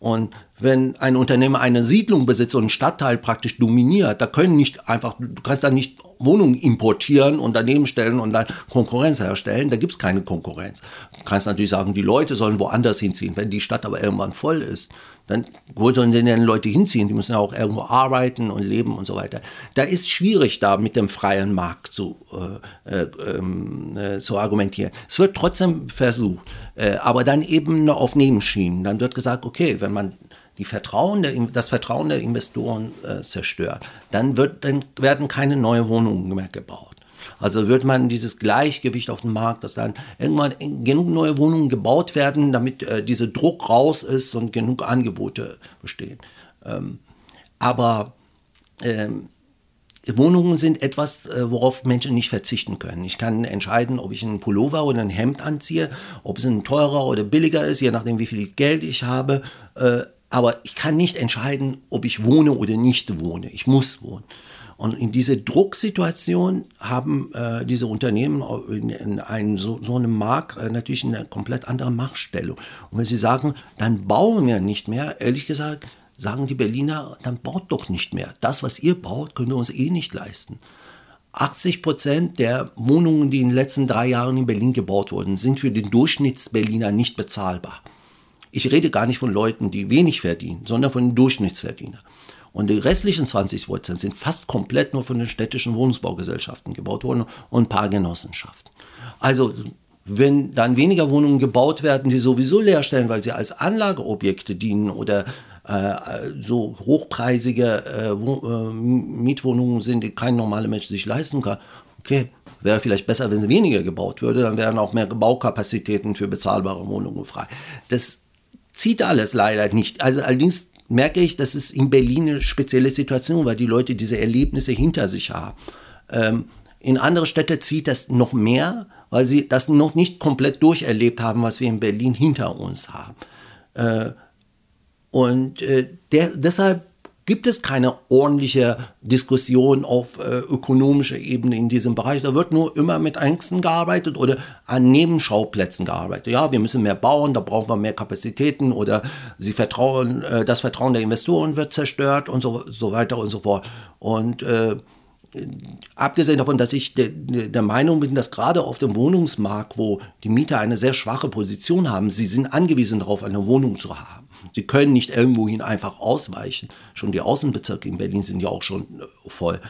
Und wenn ein Unternehmer eine Siedlung besitzt und einen Stadtteil praktisch dominiert, da können nicht einfach, du kannst da nicht Wohnungen importieren und daneben stellen und dann Konkurrenz herstellen. Da gibt es keine Konkurrenz. Du kannst natürlich sagen, die Leute sollen woanders hinziehen. Wenn die Stadt aber irgendwann voll ist, dann wo sollen denn die Leute hinziehen? Die müssen ja auch irgendwo arbeiten und leben und so weiter. Da ist schwierig, da mit dem freien Markt zu, äh, äh, ähm, äh, zu argumentieren. Es wird trotzdem versucht, äh, aber dann eben nur auf Nebenschienen. Dann wird gesagt, okay, wenn man die Vertrauen der, das Vertrauen der Investoren äh, zerstört, dann, wird, dann werden keine neuen Wohnungen mehr gebaut. Also wird man dieses Gleichgewicht auf dem Markt, dass dann irgendwann genug neue Wohnungen gebaut werden, damit äh, dieser Druck raus ist und genug Angebote bestehen. Ähm, aber ähm, Wohnungen sind etwas, äh, worauf Menschen nicht verzichten können. Ich kann entscheiden, ob ich einen Pullover oder ein Hemd anziehe, ob es ein teurer oder billiger ist, je nachdem, wie viel Geld ich habe. Äh, aber ich kann nicht entscheiden, ob ich wohne oder nicht wohne. Ich muss wohnen. Und in diese Drucksituation haben äh, diese Unternehmen in, in einem, so, so, einem Markt äh, natürlich eine komplett andere Machtstellung. Und wenn sie sagen, dann bauen wir nicht mehr, ehrlich gesagt, sagen die Berliner, dann baut doch nicht mehr. Das, was ihr baut, können wir uns eh nicht leisten. 80 Prozent der Wohnungen, die in den letzten drei Jahren in Berlin gebaut wurden, sind für den Durchschnittsberliner nicht bezahlbar. Ich rede gar nicht von Leuten, die wenig verdienen, sondern von den Durchschnittsverdienern. Und die restlichen 20 Prozent sind fast komplett nur von den städtischen Wohnungsbaugesellschaften gebaut worden und ein paar Genossenschaften. Also wenn dann weniger Wohnungen gebaut werden, die sowieso leer stellen, weil sie als Anlageobjekte dienen oder äh, so hochpreisige äh, äh, Mietwohnungen sind, die kein normaler Mensch sich leisten kann, okay, wäre vielleicht besser, wenn sie weniger gebaut würde, dann wären auch mehr Baukapazitäten für bezahlbare Wohnungen frei. Das zieht alles leider nicht. Also allerdings merke ich, dass es in Berlin eine spezielle Situation, weil die Leute diese Erlebnisse hinter sich haben. Ähm, in andere Städte zieht das noch mehr, weil sie das noch nicht komplett durcherlebt haben, was wir in Berlin hinter uns haben. Äh, und äh, der, deshalb gibt es keine ordentliche Diskussion auf äh, ökonomischer Ebene in diesem Bereich. Da wird nur immer mit Ängsten gearbeitet oder an Nebenschauplätzen gearbeitet. Ja, wir müssen mehr bauen, da brauchen wir mehr Kapazitäten oder sie vertrauen, äh, das Vertrauen der Investoren wird zerstört und so, so weiter und so fort. Und äh, abgesehen davon, dass ich de, de, der Meinung bin, dass gerade auf dem Wohnungsmarkt, wo die Mieter eine sehr schwache Position haben, sie sind angewiesen darauf, eine Wohnung zu haben. Sie können nicht irgendwohin einfach ausweichen. Schon die Außenbezirke in Berlin sind ja auch schon äh, voll.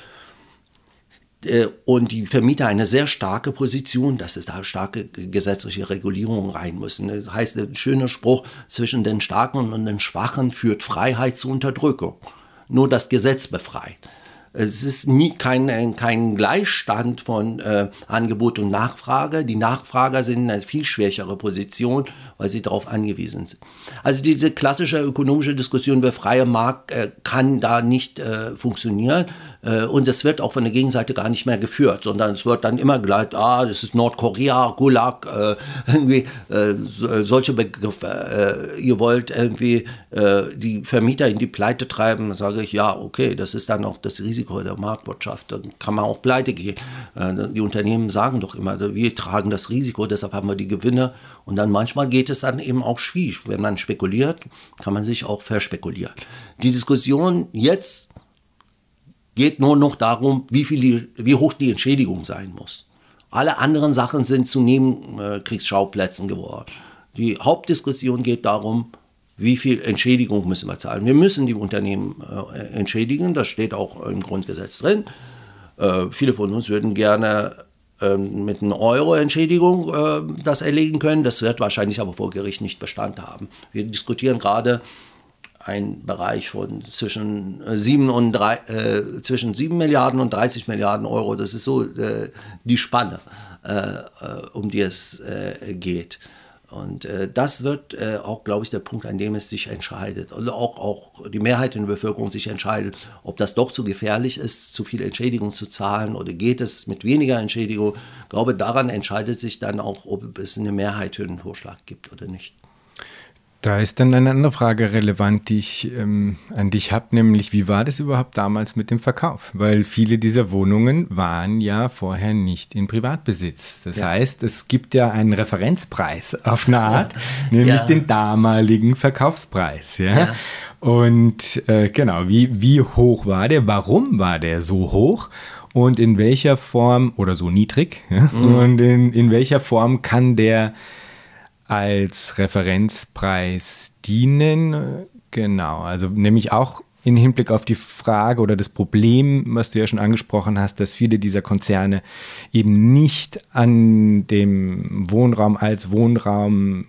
äh, und die Vermieter eine sehr starke Position, dass es da starke gesetzliche Regulierungen rein müssen. Das heißt, ein schöner Spruch, zwischen den Starken und den Schwachen führt Freiheit zu Unterdrückung. Nur das Gesetz befreit. Es ist nie kein, kein Gleichstand von äh, Angebot und Nachfrage. Die Nachfrager sind in einer viel schwächere Position, weil sie darauf angewiesen sind. Also diese klassische ökonomische Diskussion über freie Markt äh, kann da nicht äh, funktionieren. Äh, und es wird auch von der Gegenseite gar nicht mehr geführt, sondern es wird dann immer gleich, ah, das ist Nordkorea, Gulag, äh, [LAUGHS] irgendwie äh, solche Begriffe. ihr wollt irgendwie die Vermieter in die Pleite treiben, sage ich, ja, okay, das ist dann auch das Risiko der Marktwirtschaft. Dann kann man auch pleite gehen. die Unternehmen sagen doch immer, wir tragen das Risiko, deshalb haben wir die Gewinne. Und dann manchmal geht es dann eben auch schwierig. Wenn man spekuliert, kann man sich auch verspekulieren. Die Diskussion jetzt geht nur noch darum, wie, viel wie hoch die Entschädigung sein muss. Alle anderen Sachen sind zu Nebenkriegsschauplätzen geworden. Die Hauptdiskussion geht darum, wie viel Entschädigung müssen wir zahlen. Wir müssen die Unternehmen äh, entschädigen, das steht auch im Grundgesetz drin. Äh, viele von uns würden gerne äh, mit einer Euro-Entschädigung äh, das erlegen können. Das wird wahrscheinlich aber vor Gericht nicht Bestand haben. Wir diskutieren gerade ein Bereich von zwischen 7, äh, und 3, äh, zwischen 7 Milliarden und 30 Milliarden Euro. Das ist so äh, die Spanne, äh, äh um die es äh, geht. Und das wird auch, glaube ich, der Punkt, an dem es sich entscheidet. Und auch, auch die Mehrheit in der Bevölkerung sich entscheidet, ob das doch zu gefährlich ist, zu viel Entschädigung zu zahlen oder geht es mit weniger Entschädigung. Ich glaube, daran entscheidet sich dann auch, ob es eine Mehrheit für den Vorschlag gibt oder nicht. Da ist dann eine andere Frage relevant, die ich ähm, an dich habe, nämlich wie war das überhaupt damals mit dem Verkauf? Weil viele dieser Wohnungen waren ja vorher nicht in Privatbesitz. Das ja. heißt, es gibt ja einen Referenzpreis auf eine Art, [LAUGHS] ja. nämlich ja. den damaligen Verkaufspreis. Ja? Und äh, genau, wie, wie hoch war der? Warum war der so hoch? Und in welcher Form, oder so niedrig, mhm. und in, in welcher Form kann der als Referenzpreis dienen. Genau, also nämlich auch in Hinblick auf die Frage oder das Problem, was du ja schon angesprochen hast, dass viele dieser Konzerne eben nicht an dem Wohnraum als Wohnraum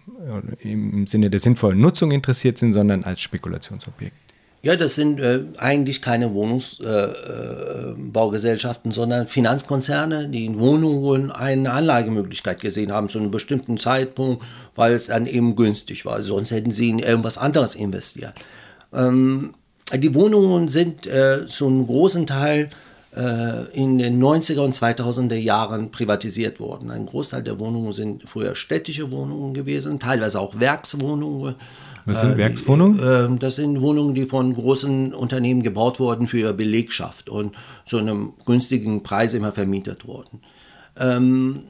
im Sinne der sinnvollen Nutzung interessiert sind, sondern als Spekulationsobjekt. Ja, das sind äh, eigentlich keine Wohnungsbaugesellschaften, äh, äh sondern Finanzkonzerne, die in Wohnungen eine Anlagemöglichkeit gesehen haben zu einem bestimmten Zeitpunkt, weil es dann eben günstig war. Sonst hätten sie in irgendwas anderes investiert. Ähm, die Wohnungen sind äh, zu großen Teil äh, in den 90er und 2000er Jahren privatisiert worden. Ein Großteil der Wohnungen sind früher städtische Wohnungen gewesen, teilweise auch Werkswohnungen was sind äh, Werkswohnungen? Äh, das sind Wohnungen, die von großen Unternehmen gebaut wurden für ihre Belegschaft und zu einem günstigen Preis immer vermietet wurden. Ähm,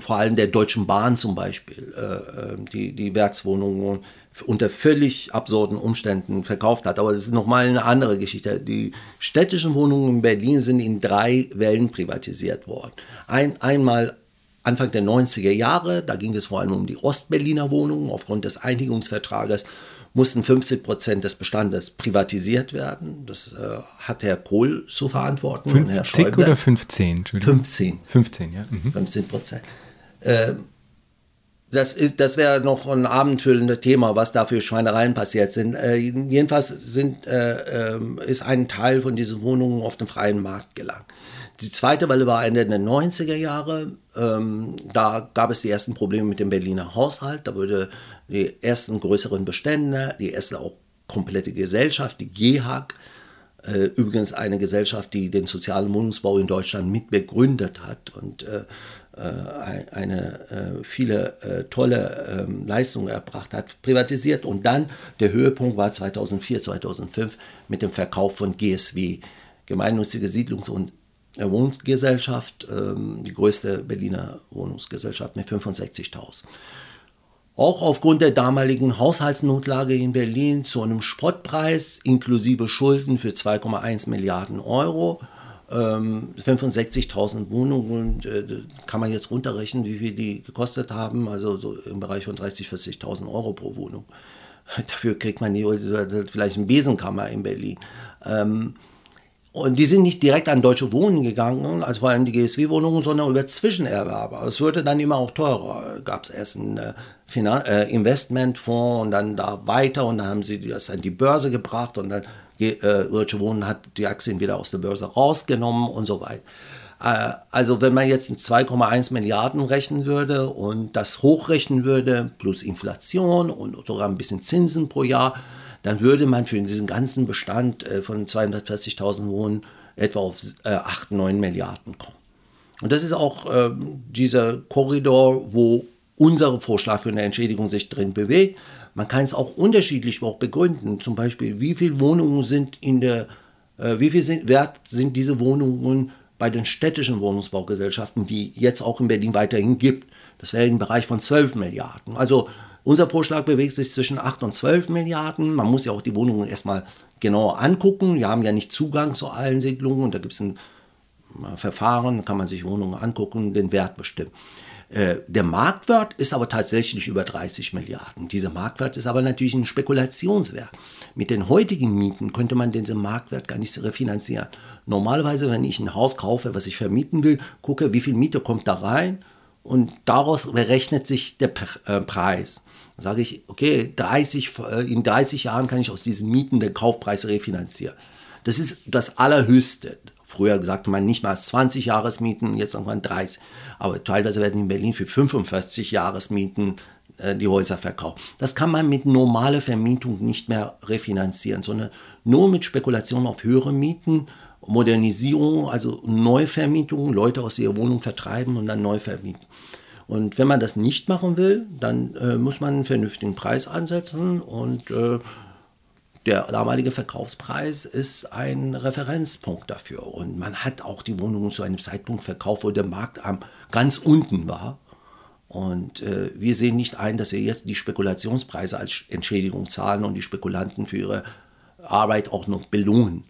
vor allem der Deutschen Bahn zum Beispiel, äh, die, die Werkswohnungen unter völlig absurden Umständen verkauft hat. Aber das ist nochmal eine andere Geschichte. Die städtischen Wohnungen in Berlin sind in drei Wellen privatisiert worden. Ein, einmal Anfang der 90er Jahre, da ging es vor allem um die Ostberliner Wohnungen. Aufgrund des Einigungsvertrages mussten 50 Prozent des Bestandes privatisiert werden. Das äh, hat Herr Kohl zu verantworten. 50 Herr Schäuble. oder 15? 15. 15, ja. Mhm. 15 Prozent. Äh, das, das wäre noch ein abendfüllendes Thema, was da für Schweinereien passiert sind. Äh, jedenfalls sind, äh, ähm, ist ein Teil von diesen Wohnungen auf den freien Markt gelangt. Die zweite Welle war Ende der 90er Jahre. Ähm, da gab es die ersten Probleme mit dem Berliner Haushalt. Da wurde die ersten größeren Bestände, die erste auch komplette Gesellschaft, die GEHAG, äh, übrigens eine Gesellschaft, die den sozialen Wohnungsbau in Deutschland mitbegründet hat und äh, äh eine äh, viele äh, tolle ähm, Leistungen erbracht hat, privatisiert. Und dann der Höhepunkt war 2004, 2005 mit dem Verkauf von GSW, Gemeinnützige Siedlungs- und Wohnungsgesellschaft, ähm, die größte Berliner Wohnungsgesellschaft mit 65.000. Auch aufgrund der damaligen Haushaltsnotlage in Berlin zu einem Spottpreis inklusive Schulden für 2,1 Milliarden Euro. 65.000 ähm, Wohnungen, äh, kann man jetzt runterrechnen, wie viel die gekostet haben, also so im Bereich von 30.000, 40.000 Euro pro Wohnung. [LAUGHS] Dafür kriegt man die, vielleicht eine Besenkammer in Berlin. Und die sind nicht direkt an Deutsche Wohnen gegangen, also vor allem die GSW-Wohnungen, sondern über Zwischenerwerber. Es wurde dann immer auch teurer. Gab es erst einen äh, äh, Investmentfonds und dann da weiter und dann haben sie das an die Börse gebracht und dann äh, Deutsche Wohnen hat die Aktien wieder aus der Börse rausgenommen und so weiter. Äh, also wenn man jetzt 2,1 Milliarden rechnen würde und das hochrechnen würde, plus Inflation und sogar ein bisschen Zinsen pro Jahr, dann würde man für diesen ganzen Bestand äh, von 240.000 Wohnen etwa auf 8, äh, 9 Milliarden kommen. Und das ist auch äh, dieser Korridor, wo unser Vorschlag für eine Entschädigung sich drin bewegt. Man kann es auch unterschiedlich auch begründen. Zum Beispiel, wie viele Wohnungen sind in der, wie viel sind, wert sind diese Wohnungen bei den städtischen Wohnungsbaugesellschaften, die jetzt auch in Berlin weiterhin gibt. Das wäre im Bereich von 12 Milliarden. Also unser Vorschlag bewegt sich zwischen 8 und 12 Milliarden. Man muss ja auch die Wohnungen erstmal genauer angucken. Wir haben ja nicht Zugang zu allen Siedlungen und da gibt es ein äh, Verfahren, da kann man sich Wohnungen angucken, den Wert bestimmen. Äh, der Marktwert ist aber tatsächlich über 30 Milliarden. Dieser Marktwert ist aber natürlich ein Spekulationswert. Mit den heutigen Mieten könnte man diesen Marktwert gar nicht refinanzieren. Normalerweise, wenn ich ein Haus kaufe, was ich vermieten will, gucke, wie viel Miete kommt da rein und daraus berechnet sich der äh, Preis. Sage ich, okay, 30, äh, in 30 Jahren kann ich aus diesen Mieten den Kaufpreis refinanzieren. Das ist das Allerhöchste. Früher sagte man nicht mal 20 Jahresmieten, jetzt irgendwann 30. Aber teilweise werden in Berlin für 45 Jahresmieten äh, die Häuser verkauft. Das kann man mit normaler Vermietung nicht mehr refinanzieren, sondern nur mit Spekulation auf höhere Mieten, Modernisierung, also Neuvermietung, Leute aus ihrer Wohnung vertreiben und dann neu vermieten. Und wenn man das nicht machen will, dann äh, muss man einen vernünftigen Preis ansetzen und äh, der damalige Verkaufspreis ist ein Referenzpunkt dafür. Und man hat auch die Wohnungen zu einem Zeitpunkt verkauft, wo der Markt am, ganz unten war. Und äh, wir sehen nicht ein, dass wir jetzt die Spekulationspreise als Entschädigung zahlen und die Spekulanten für ihre Arbeit auch noch belohnen.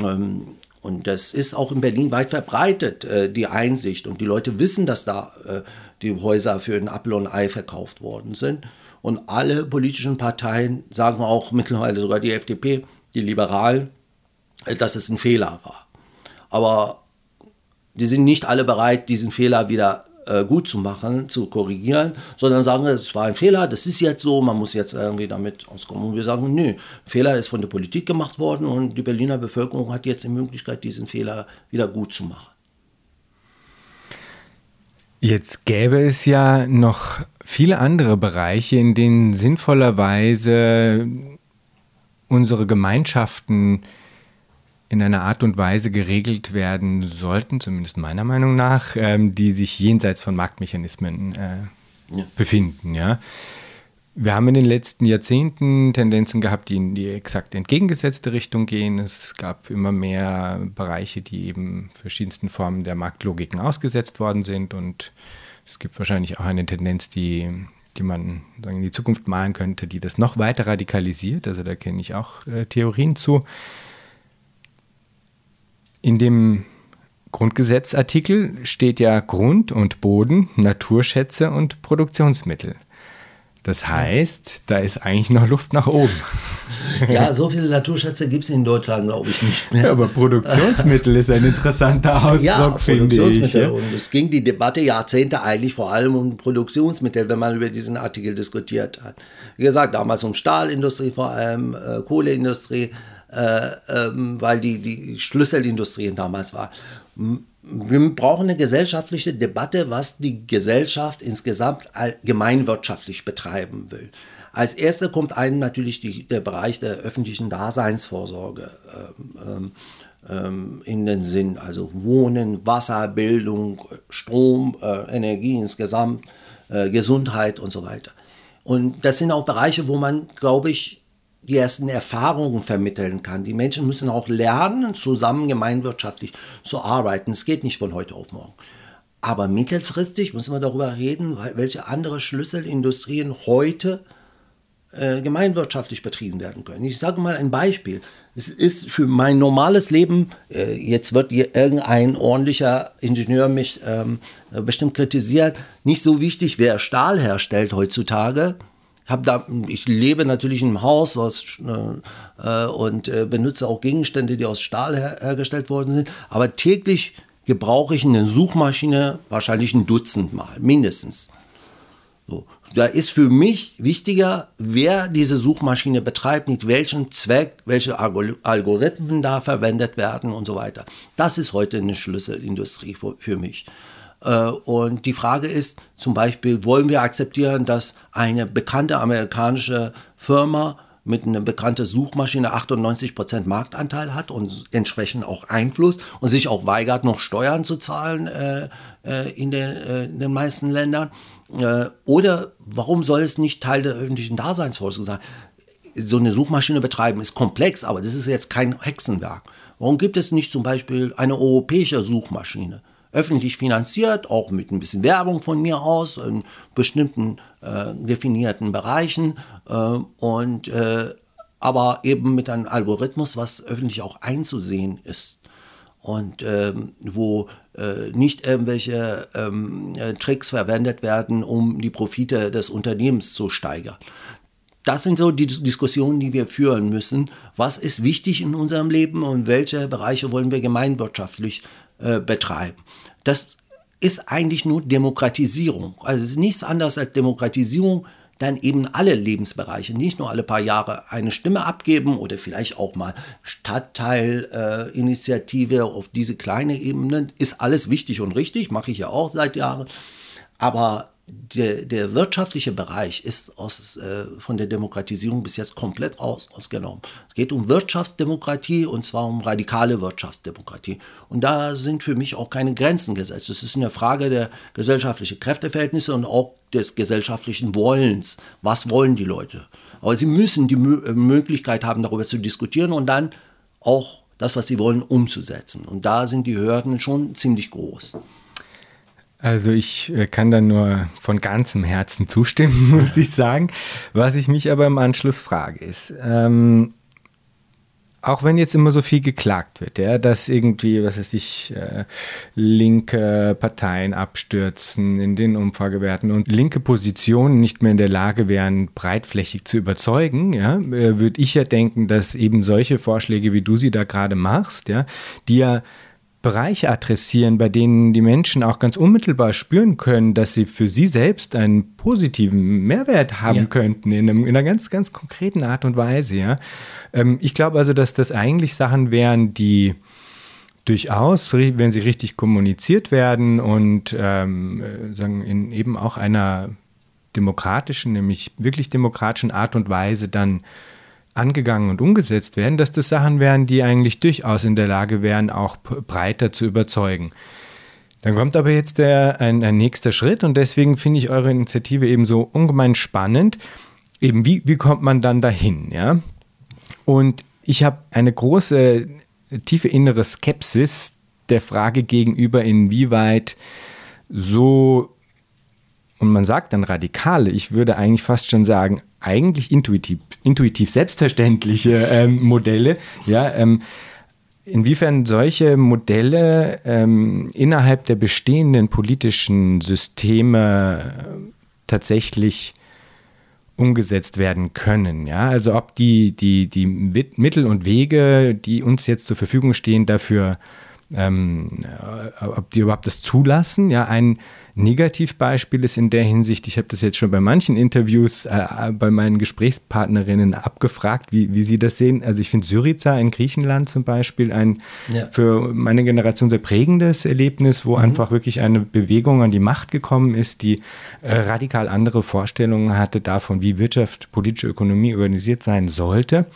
Ähm, und das ist auch in Berlin weit verbreitet, äh, die Einsicht. Und die Leute wissen, dass da äh, die Häuser für ein Apfel und Ei verkauft worden sind. Und alle politischen Parteien sagen auch mittlerweile, sogar die FDP, die Liberalen, äh, dass es ein Fehler war. Aber die sind nicht alle bereit, diesen Fehler wieder äh, gut zu machen, zu korrigieren, sondern sagen, es war ein Fehler, das ist jetzt so, man muss jetzt irgendwie damit auskommen. Und wir sagen, nö, Fehler ist von der Politik gemacht worden und die Berliner Bevölkerung hat jetzt die Möglichkeit, diesen Fehler wieder gut zu machen. Jetzt gäbe es ja noch viele andere Bereiche, in denen sinnvollerweise unsere Gemeinschaften in einer Art und Weise geregelt werden sollten, zumindest meiner Meinung nach, ähm, die sich jenseits von Marktmechanismen äh, ja. befinden. Ja? Wir haben in den letzten Jahrzehnten Tendenzen gehabt, die in die exakt entgegengesetzte Richtung gehen. Es gab immer mehr Bereiche, die eben verschiedensten Formen der Marktlogiken ausgesetzt worden sind. Und es gibt wahrscheinlich auch eine Tendenz, die, die man in die Zukunft malen könnte, die das noch weiter radikalisiert. Also da kenne ich auch äh, Theorien zu. In dem Grundgesetzartikel steht ja Grund und Boden, Naturschätze und Produktionsmittel. Das heißt, da ist eigentlich noch Luft nach oben. [LAUGHS] Ja, so viele Naturschätze gibt es in Deutschland, glaube ich, nicht mehr. aber Produktionsmittel ist ein interessanter [LAUGHS] Ausdruck, ja, finde ich. Ja? Und es ging die Debatte Jahrzehnte eigentlich vor allem um Produktionsmittel, wenn man über diesen Artikel diskutiert hat. Wie gesagt, damals um Stahlindustrie, vor allem äh, Kohleindustrie, ähm, weil die, die Schlüsselindustrien damals waren wir brauchen eine gesellschaftliche Debatte, was die Gesellschaft insgesamt gemeinwirtschaftlich betreiben will. Als erster kommt einem natürlich die, der Bereich der öffentlichen Daseinsvorsorge ähm, ähm, in den Sinn. Also Wohnen, Wasser, Bildung, Strom, äh, Energie insgesamt, äh, Gesundheit und so weiter. Und das sind auch Bereiche, wo man, glaube ich, die ersten Erfahrungen vermitteln kann. Die Menschen müssen auch lernen, zusammen gemeinwirtschaftlich zu arbeiten. Es geht nicht von heute auf morgen. Aber mittelfristig müssen wir darüber reden, welche andere Schlüsselindustrien heute äh, gemeinwirtschaftlich betrieben werden können. Ich sage mal ein Beispiel. Es ist für mein normales Leben, äh, jetzt wird hier irgendein ordentlicher Ingenieur mich ähm, bestimmt kritisiert, nicht so wichtig, wer Stahl herstellt heutzutage, hab da, ich lebe natürlich in einem Haus was, äh, und äh, benutze auch Gegenstände, die aus Stahl her hergestellt worden sind. Aber täglich gebrauche ich eine Suchmaschine wahrscheinlich ein Dutzend Mal, mindestens. So. Da ist für mich wichtiger, wer diese Suchmaschine betreibt, mit welchem Zweck, welche Algorithmen da verwendet werden und so weiter. Das ist heute eine Schlüsselindustrie für mich. Äh, und die Frage ist zum Beispiel, wollen wir akzeptieren, dass eine bekannte amerikanische Firma mit einer bekannten Suchmaschine 98% Marktanteil hat und entsprechend auch Einfluss und sich auch weigert, noch Steuern zu zahlen äh, äh in, den, äh, in, den, meisten Ländern. Äh, oder warum soll es nicht Teil der öffentlichen Daseinsvorsorge sein? So eine Suchmaschine betreiben ist komplex, aber das ist jetzt kein Hexenwerk. Warum gibt es nicht zum Beispiel eine europäische Suchmaschine? Öffentlich finanziert, auch mit ein bisschen Werbung von mir aus in bestimmten äh, definierten Bereichen äh, und äh, aber eben mit einem Algorithmus, was öffentlich auch einzusehen ist und ähm, wo äh, nicht irgendwelche ähm, äh, Tricks verwendet werden, um die Profite des Unternehmens zu steigern. Das sind so die Diskussionen, die wir führen müssen. Was ist wichtig in unserem Leben und welche Bereiche wollen wir gemeinwirtschaftlich äh, betreiben? Das ist eigentlich nur Demokratisierung. Also es ist nichts anderes als Demokratisierung, dann eben alle Lebensbereiche, nicht nur alle paar Jahre eine Stimme abgeben oder vielleicht auch mal Stadtteilinitiative äh, auf diese kleine Ebene, ist alles wichtig und richtig, mache ich ja auch seit Jahren. Aber der, der wirtschaftliche Bereich ist aus, äh, von der Demokratisierung bis jetzt komplett raus, ausgenommen. Es geht um Wirtschaftsdemokratie und zwar um radikale Wirtschaftsdemokratie. Und da sind für mich auch keine Grenzen gesetzt. Es ist eine Frage der gesellschaftlichen Kräfteverhältnisse und auch des gesellschaftlichen Wollens. Was wollen die Leute? Aber sie müssen die Mö äh, Möglichkeit haben, darüber zu diskutieren und dann auch das, was sie wollen, umzusetzen. Und da sind die Hürden schon ziemlich groß. Also ich äh, kann da nur von ganzem Herzen zustimmen, [LAUGHS] muss ich sagen. Was ich mich aber im Anschluss frage ist, ähm, auch wenn jetzt immer so viel geklagt wird, ja, dass irgendwie, was weiß ich, äh, linke Parteien abstürzen in den Umfragewerten und linke Positionen nicht mehr in der Lage wären, breitflächig zu überzeugen, ja, äh, würde ich ja denken, dass eben solche Vorschläge, wie du sie da gerade machst, ja, die ja Bereiche adressieren, bei denen die Menschen auch ganz unmittelbar spüren können, dass sie für sie selbst einen positiven Mehrwert haben ja. könnten, in, einem, in, einer ganz, ganz konkreten Art und Weise. Ja. Ähm, ich glaube also, dass das eigentlich Sachen wären, die durchaus, wenn sie richtig kommuniziert werden und ähm, äh, sagen, in eben auch einer demokratischen, nämlich wirklich demokratischen Art und Weise dann angegangen und umgesetzt werden, dass das Sachen wären, die eigentlich durchaus in der Lage wären, auch breiter zu überzeugen. Dann kommt aber jetzt der, ein, ein nächster Schritt und deswegen finde ich eure Initiative eben so ungemein spannend. Eben, wie, wie kommt man dann dahin? Ja? Und ich habe eine große, tiefe innere Skepsis der Frage gegenüber, inwieweit so, und man sagt dann radikale, ich würde eigentlich fast schon sagen, eigentlich intuitiv, intuitiv selbstverständliche ähm, Modelle, ja, ähm, inwiefern solche Modelle ähm, innerhalb der bestehenden politischen Systeme äh, tatsächlich umgesetzt werden können. Ja? Also ob die, die, die Mittel und Wege, die uns jetzt zur Verfügung stehen, dafür, ähm, äh, ob die überhaupt das zulassen. Ja, ein Negativbeispiel ist in der Hinsicht, ich habe das jetzt schon bei manchen Interviews äh, bei meinen Gesprächspartnerinnen abgefragt, wie, wie sie das sehen. Also ich finde Syriza in Griechenland zum Beispiel ein ja. für meine Generation sehr prägendes Erlebnis, wo mhm. einfach wirklich eine Bewegung an die Macht gekommen ist, die äh, radikal andere Vorstellungen hatte davon, wie Wirtschaft, politische Ökonomie organisiert sein sollte.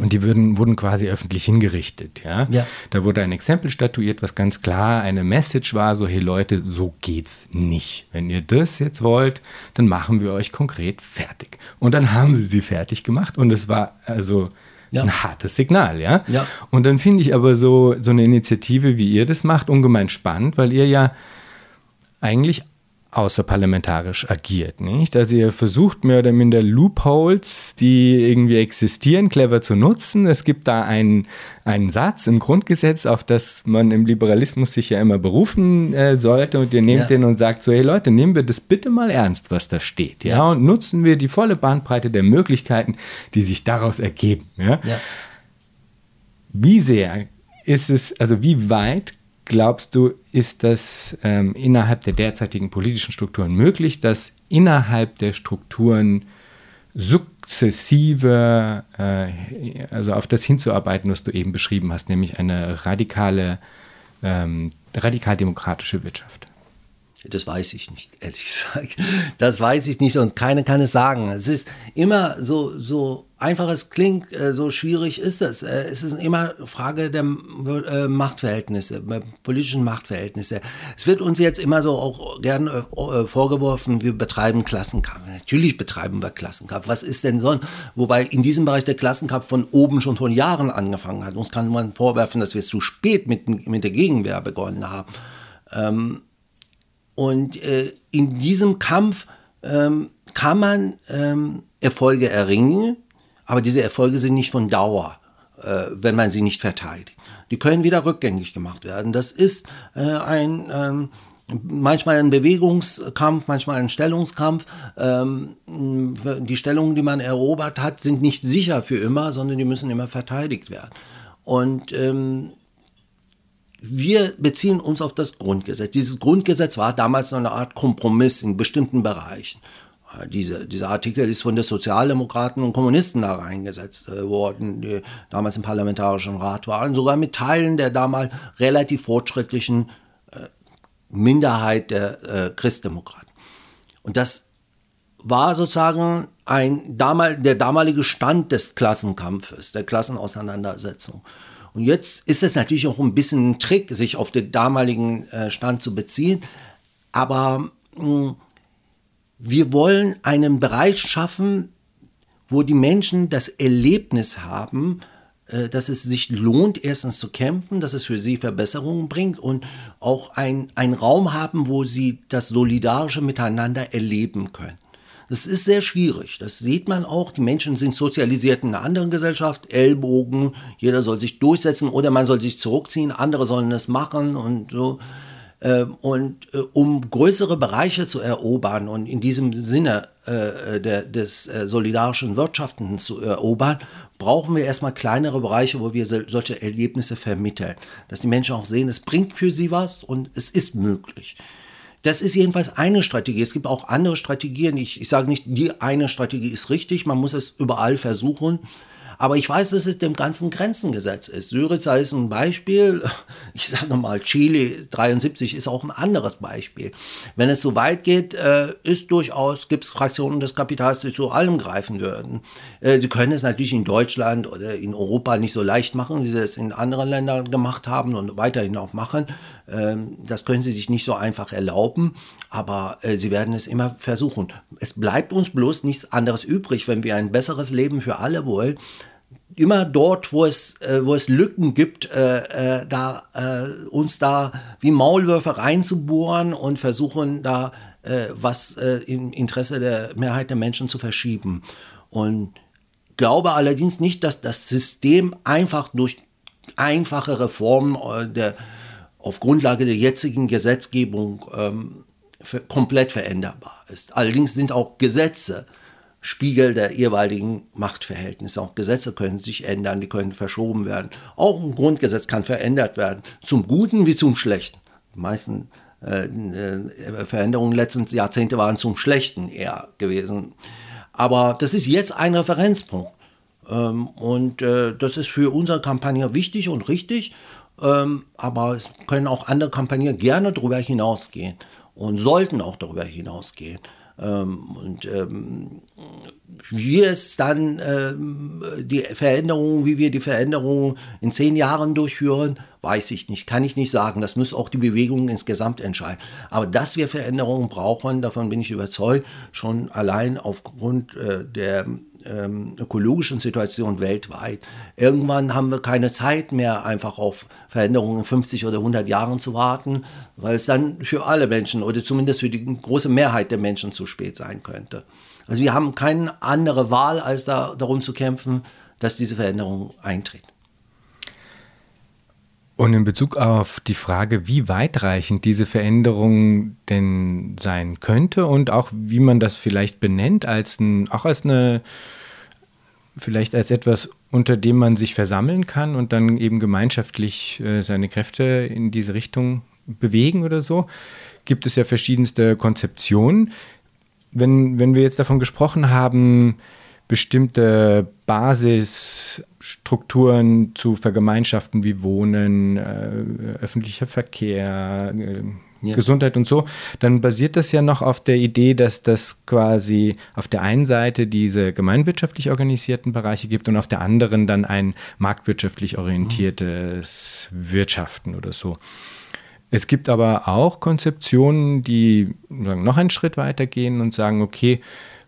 Und die würden, wurden quasi öffentlich hingerichtet. Ja? ja? Da wurde ein Exempel statuiert, was ganz klar eine Message war: so, hey Leute, so geht's nicht. Wenn ihr das jetzt wollt, dann machen wir euch konkret fertig. Und dann haben sie sie fertig gemacht und es war also ja. ein hartes Signal, ja. ja. Und dann finde ich aber so, so eine Initiative, wie ihr das macht, ungemein spannend, weil ihr ja eigentlich außerparlamentarisch agiert, nicht? Also ihr versucht mehr oder minder Loopholes, die irgendwie existieren, clever zu nutzen. Es gibt da einen, einen Satz im Grundgesetz, auf das man im Liberalismus sich ja immer berufen äh, sollte und ihr nehmt ja. den und sagt so, hey Leute, nehmen wir das bitte mal ernst, was da steht, ja? ja? Und nutzen wir die volle Bandbreite der Möglichkeiten, die sich daraus ergeben, ja? ja. Wie sehr ist es, also wie weit glaubst du, ist das ähm, innerhalb der derzeitigen politischen Strukturen möglich, dass innerhalb der Strukturen sukzessive, äh, also auf das hinzuarbeiten, was du eben beschrieben hast, nämlich eine radikale, ähm, radikal demokratische Wirtschaft? Das weiß ich nicht, [LAUGHS] ehrlich gesagt. Das weiß ich nicht und keiner kann es sagen. Es ist immer so, so einfach es klingt, äh, so schwierig ist es. Äh, es ist immer Frage der äh, Machtverhältnisse, politischen Machtverhältnisse. Es wird uns jetzt immer so auch gern vorgeworfen, wir betreiben Klassenkampf. Natürlich betreiben wir Klassenkampf. Was ist denn so? Wobei in diesem Bereich der Klassenkampf von oben schon vor Jahren angefangen hat. Uns kann man vorwerfen, dass wir es zu spät mit, mit der Gegenwehr begonnen haben. Ähm, und äh, in diesem Kampf ähm, kann man ähm, Erfolge erringen, aber diese Erfolge sind nicht von Dauer, äh, wenn man sie nicht verteidigt. Die können wieder rückgängig gemacht werden. Das ist äh, ein ähm, manchmal ein Bewegungskampf, manchmal ein Stellungskampf. Ähm, die Stellungen, die man erobert hat, sind nicht sicher für immer, sondern die müssen immer verteidigt werden. Und ähm, wir beziehen uns auf das Grundgesetz. Dieses Grundgesetz war damals noch eine Art Kompromiss in bestimmten Bereichen. Diese, dieser Artikel ist von den Sozialdemokraten und Kommunisten da reingesetzt äh, worden, die damals im Parlamentarischen Rat waren, sogar mit Teilen der damals relativ fortschrittlichen äh, Minderheit der äh, Christdemokraten. Und das war sozusagen ein, der damalige Stand des Klassenkampfes, der Klassenauseinandersetzung. Und jetzt ist es natürlich auch ein bisschen ein Trick, sich auf den damaligen äh, Stand zu beziehen. Aber mh, hm, wir wollen einen Bereich schaffen, wo die Menschen das Erlebnis haben, äh, dass es sich lohnt, erstens zu kämpfen, dass es für sie Verbesserungen bringt und auch einen Raum haben, wo sie das solidarische Miteinander erleben können. Das ist sehr schwierig. Das sieht man auch. Die Menschen sind sozialisiert in einer anderen Gesellschaft. Ellbogen, jeder soll sich durchsetzen oder man soll sich zurückziehen, andere sollen es machen und so. Ähm, und äh, um größere Bereiche zu erobern und in diesem Sinne äh, der, des äh, solidarischen Wirtschaftens zu erobern, brauchen wir erstmal kleinere Bereiche, wo wir solche Erlebnisse vermitteln. Dass die Menschen auch sehen, es bringt für sie was und es ist möglich. Das ist jedenfalls eine Strategie. Es gibt auch andere Strategien. Ich, ich sage nicht, die eine Strategie ist richtig. Man muss es überall versuchen. Aber ich weiß, dass es dem ganzen Grenzengesetz ist. Syriza ist ein Beispiel. Ich sage mal, Chile 73 ist auch ein anderes Beispiel. Wenn es so weit geht, äh, ist durchaus, gibt es Fraktionen des Kapitals, die zu allem greifen würden. Äh, sie können es natürlich in Deutschland oder in Europa nicht so leicht machen, wie sie es in anderen Ländern gemacht haben und weiterhin auch machen. Ähm, das können sie sich nicht so einfach erlauben, aber äh, sie werden es immer versuchen. Es bleibt uns bloß nichts anderes übrig, wenn wir ein besseres Leben für alle wollen, immer dort, wo es, äh, wo es Lücken gibt, äh, äh, da, äh, uns da wie Maulwürfe reinzubohren und versuchen, da äh, was im Interesse der Mehrheit der Menschen zu verschieben. Und glaube allerdings nicht, dass das System einfach durch einfache Reformen der, auf Grundlage der jetzigen Gesetzgebung ähm, komplett veränderbar ist. Allerdings sind auch Gesetze Spiegel der jeweiligen Machtverhältnisse. Auch Gesetze können sich ändern, die können verschoben werden. Auch ein Grundgesetz kann verändert werden, zum Guten wie zum Schlechten. Die meisten äh, äh, Veränderungen letzten Jahrzehnte waren zum Schlechten eher gewesen. Aber das ist jetzt ein Referenzpunkt. Ähm, und äh, das ist für unsere Kampagne wichtig und richtig. Ähm, aber es können auch andere Kampagnen gerne darüber hinausgehen und sollten auch darüber hinausgehen. Ähm, und ähm, wie es dann ähm, die Veränderungen, wie wir die Veränderungen in zehn Jahren durchführen, weiß ich nicht, kann ich nicht sagen. Das muss auch die Bewegung insgesamt entscheiden. Aber dass wir Veränderungen brauchen, davon bin ich überzeugt, schon allein aufgrund äh, der ähm, ökologischen Situation weltweit. Irgendwann haben wir keine Zeit mehr, einfach auf Veränderungen in 50 oder 100 Jahren zu warten, weil es dann für alle Menschen oder zumindest für die große Mehrheit der Menschen zu spät sein könnte. Also wir haben keine andere Wahl, als da, darum zu kämpfen, dass diese Veränderung eintritt. Und in Bezug auf die Frage, wie weitreichend diese Veränderung denn sein könnte und auch wie man das vielleicht benennt, als ein, auch als eine, vielleicht als etwas, unter dem man sich versammeln kann und dann eben gemeinschaftlich äh, seine Kräfte in diese Richtung bewegen oder so, gibt es ja verschiedenste Konzeptionen. Wenn, wenn wir jetzt davon gesprochen haben, bestimmte Basisstrukturen zu vergemeinschaften wie Wohnen, äh, öffentlicher Verkehr, äh, ja. Gesundheit und so, dann basiert das ja noch auf der Idee, dass das quasi auf der einen Seite diese gemeinwirtschaftlich organisierten Bereiche gibt und auf der anderen dann ein marktwirtschaftlich orientiertes mhm. Wirtschaften oder so. Es gibt aber auch Konzeptionen, die sagen, noch einen Schritt weiter gehen und sagen, okay,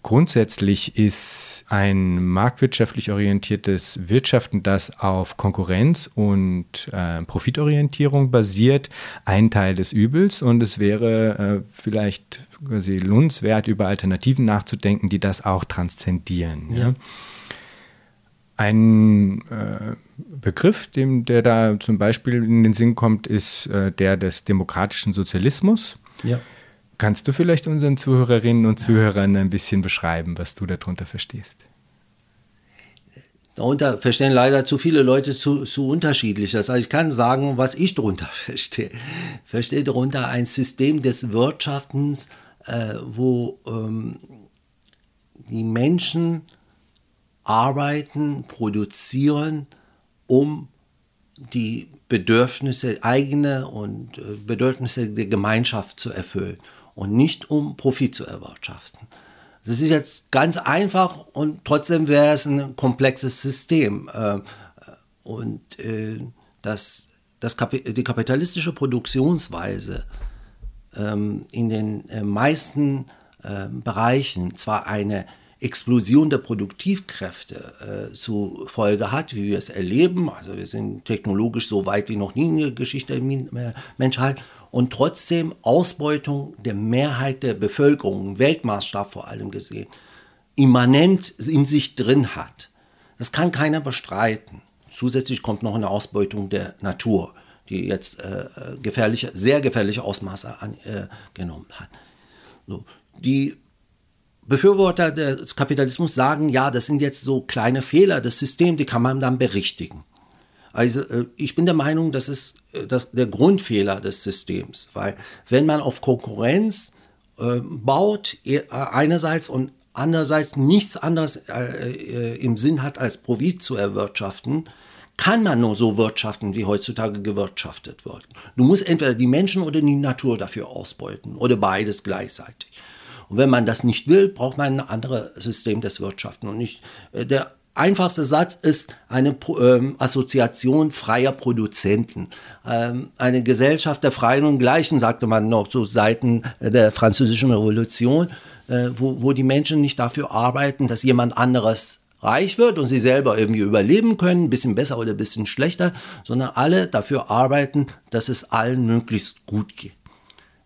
Grundsätzlich ist ein marktwirtschaftlich orientiertes Wirtschaften, das auf Konkurrenz und äh, Profitorientierung basiert, ein Teil des Übels und es wäre äh, vielleicht quasi lohnenswert, über Alternativen nachzudenken, die das auch transzendieren. Ja. Ja? Ein äh, Begriff, dem, der da zum Beispiel in den Sinn kommt, ist äh, der des demokratischen Sozialismus. Ja. Kannst du vielleicht unseren Zuhörerinnen und Zuhörern ein bisschen beschreiben, was du darunter verstehst? Darunter verstehen leider zu viele Leute zu, zu unterschiedlich. Das heißt, ich kann sagen, was ich darunter [LAUGHS] verstehe. Ich verstehe darunter ein System des Wirtschaftens, äh, wo ähm, die Menschen arbeiten, produzieren, um die Bedürfnisse, eigene und äh, Bedürfnisse der Gemeinschaft zu erfüllen und nicht um Profit zu erwirtschaften. Das ist jetzt ganz einfach und trotzdem wäre es ein komplexes System. Äh, und äh, das, die kapitalistische Produktionsweise ähm, in den äh, meisten Bereichen zwar eine Explosion der Produktivkräfte äh, zur Folge hat, wie wir es erleben. Also wir sind technologisch so weit wie noch nie in der Geschichte der Menschheit und trotzdem Ausbeutung der Mehrheit der Bevölkerung, Weltmaßstab vor allem gesehen, immanent in sich drin hat. Das kann keiner bestreiten. Zusätzlich kommt noch eine Ausbeutung der Natur, die jetzt äh, gefährliche, sehr gefährliche Ausmaße angenommen äh, hat. So, die Befürworter des Kapitalismus sagen, ja, das sind jetzt so kleine Fehler des Systems, die kann man dann berichtigen. Also äh, ich bin der Meinung, das ist äh, das, der Grundfehler des Systems, weil wenn man auf Konkurrenz äh, baut, einerseits und andererseits nichts anderes äh, äh, im Sinn hat, als Profit zu erwirtschaften, kann man nur so wirtschaften, wie heutzutage gewirtschaftet wird. Du musst entweder die Menschen oder die Natur dafür ausbeuten oder beides gleichzeitig. Und wenn man das nicht will, braucht man ein anderes System des Wirtschaften. Und nicht, äh, der einfachste Satz ist eine ähm, Assoziation freier Produzenten. Ähm, eine Gesellschaft der Freien und Gleichen, sagte man noch zu Seiten der Französischen Revolution, äh, wo, wo die Menschen nicht dafür arbeiten, dass jemand anderes reich wird und sie selber irgendwie überleben können, ein bisschen besser oder ein bisschen schlechter, sondern alle dafür arbeiten, dass es allen möglichst gut geht.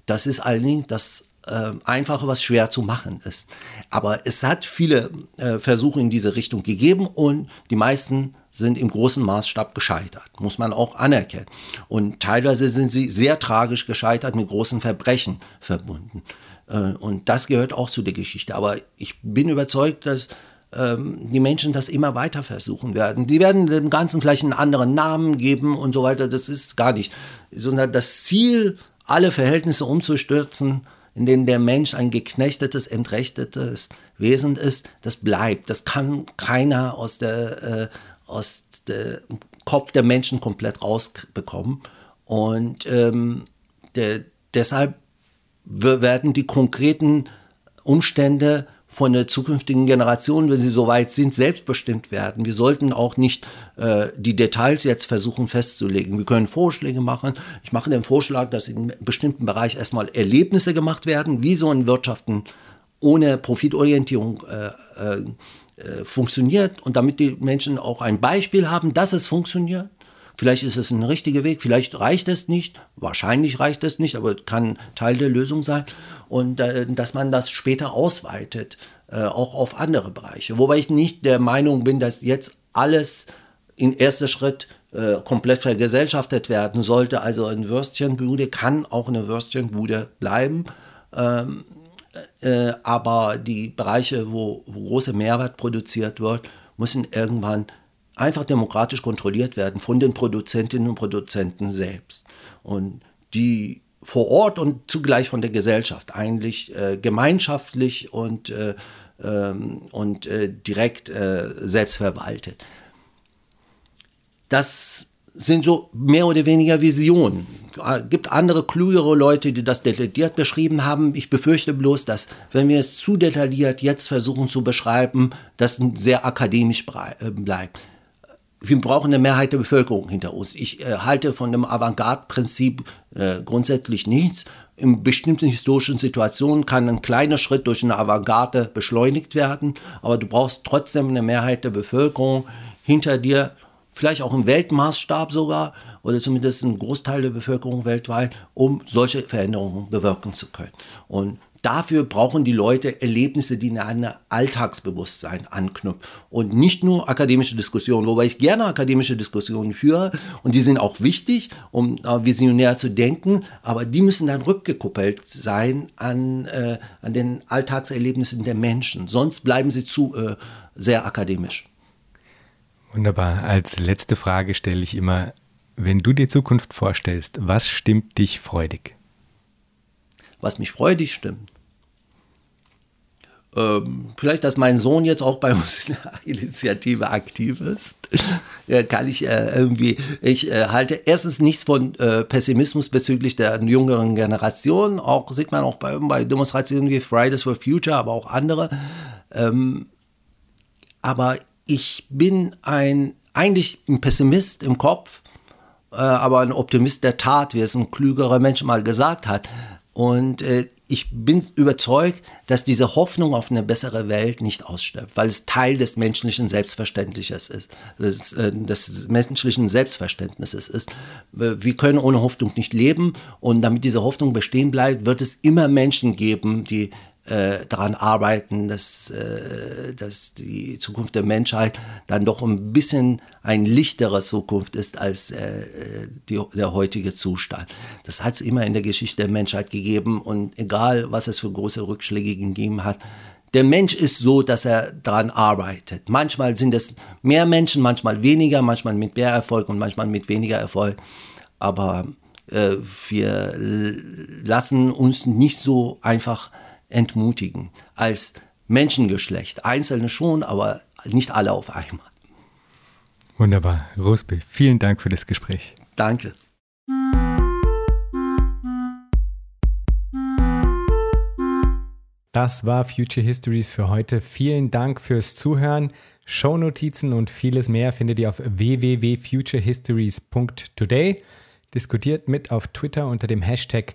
Das ist allerdings das äh, Einfache, was schwer zu machen ist. Aber es hat viele äh, Versuche in diese Richtung gegeben und die meisten sind im großen Maßstab gescheitert, muss man auch anerkennen. Und teilweise sind sie sehr tragisch gescheitert, mit großen Verbrechen verbunden. Äh, und das gehört auch zu der Geschichte. Aber ich bin überzeugt, dass ähm, die Menschen das immer weiter versuchen werden. Die werden dem Ganzen vielleicht einen anderen Namen geben und so weiter. Das ist gar nicht, sondern das Ziel, alle Verhältnisse umzustürzen, in denen der Mensch ein geknechtetes, entrechtetes Wesen ist, das bleibt. Das kann keiner aus der, äh, aus dem Kopf der Menschen komplett rausbekommen. Und ähm, der, deshalb werden die konkreten Umstände von der zukünftigen Generation, wenn sie soweit sind, selbstbestimmt werden. Wir sollten auch nicht äh, die Details jetzt versuchen festzulegen. Wir können Vorschläge machen. Ich mache den Vorschlag, dass in bestimmten Bereich erstmal Erlebnisse gemacht werden, wie so ein Wirtschaften ohne Profitorientierung äh, äh, äh, funktioniert und damit die Menschen auch ein Beispiel haben, dass es funktioniert. Vielleicht ist es ein richtiger Weg, vielleicht reicht es nicht, wahrscheinlich reicht es nicht, aber kann Teil der Lösung sein. Und äh, dass man das später ausweitet, äh, auch auf andere Bereiche. Wobei ich nicht der Meinung bin, dass jetzt alles in erster Schritt äh, komplett vergesellschaftet werden sollte. Also eine Würstchenbude kann auch eine Würstchenbude bleiben. Ähm, äh, aber die Bereiche, wo, wo großer Mehrwert produziert wird, müssen irgendwann einfach demokratisch kontrolliert werden von den Produzentinnen und Produzenten selbst. Und die vor Ort und zugleich von der Gesellschaft eigentlich äh, gemeinschaftlich und, äh, ähm, und äh, direkt äh, selbst verwaltet. Das sind so mehr oder weniger Visionen. Es gibt andere, klügere Leute, die das detailliert beschrieben haben. Ich befürchte bloß, dass, wenn wir es zu detailliert jetzt versuchen zu beschreiben, das sehr akademisch äh, bleibt. Wir brauchen eine Mehrheit der Bevölkerung hinter uns. Ich äh, halte von dem Avantgarde-Prinzip äh, grundsätzlich nichts. In bestimmten historischen Situationen kann ein kleiner Schritt durch eine Avantgarde beschleunigt werden, aber du brauchst trotzdem eine Mehrheit der Bevölkerung hinter dir, vielleicht auch im Weltmaßstab sogar oder zumindest ein Großteil der Bevölkerung weltweit, um solche Veränderungen bewirken zu können. Und dafür brauchen die Leute Erlebnisse, die an ein Alltagsbewusstsein anknüpfen und nicht nur akademische Diskussionen, wobei ich gerne akademische Diskussionen führe und die sind auch wichtig, um äh, visionär zu denken, aber die müssen dann rückgekoppelt sein an, äh, an den Alltagserlebnissen der Menschen, sonst bleiben sie zu äh, sehr akademisch. Wunderbar. Als letzte Frage stelle ich immer, wenn du dir Zukunft vorstellst, was stimmt dich freudig? Was mich freudig stimmt? Ähm, vielleicht, dass mein Sohn jetzt auch bei uns in der Initiative aktiv ist. kann ich äh, irgendwie, ich äh, halte erstens nichts von äh, Pessimismus bezüglich der jüngeren Generation. Auch sieht man auch bei, bei Demonstrationen wie Fridays for Future, aber auch andere. Ähm, aber ich bin ein, eigentlich ein Pessimist im Kopf, äh, aber ein Optimist der Tat, wie es ein klügerer Mensch mal gesagt hat. Und äh, ich bin überzeugt, dass diese Hoffnung auf eine bessere Welt nicht ausstirbt, weil es Teil des menschlichen Selbstverständnisses ist, des, äh, des menschlichen Selbstverständnisses ist. Wir können ohne Hoffnung nicht leben und damit diese Hoffnung bestehen bleibt, wird es immer Menschen geben, die äh, daran arbeiten, dass, äh, dass die Zukunft der Menschheit dann doch ein bisschen ein lichterer Zukunft ist als äh, die, der heutige Zustand. Das hat es immer in der Geschichte der Menschheit gegeben und egal, was es für große Rückschläge gegeben hat, der Mensch ist so, dass er daran arbeitet. Manchmal sind es mehr Menschen, manchmal weniger, manchmal mit mehr Erfolg und manchmal mit weniger Erfolg. Aber äh, wir lassen uns nicht so einfach entmutigen als Menschengeschlecht. Einzelne schon, aber nicht alle auf einmal. Wunderbar. Rosbe, vielen Dank für das Gespräch. Danke. Das war Future Histories für heute. Vielen Dank fürs Zuhören. Shownotizen und vieles mehr findet ihr auf www.futurehistories.today. Diskutiert mit auf Twitter unter dem Hashtag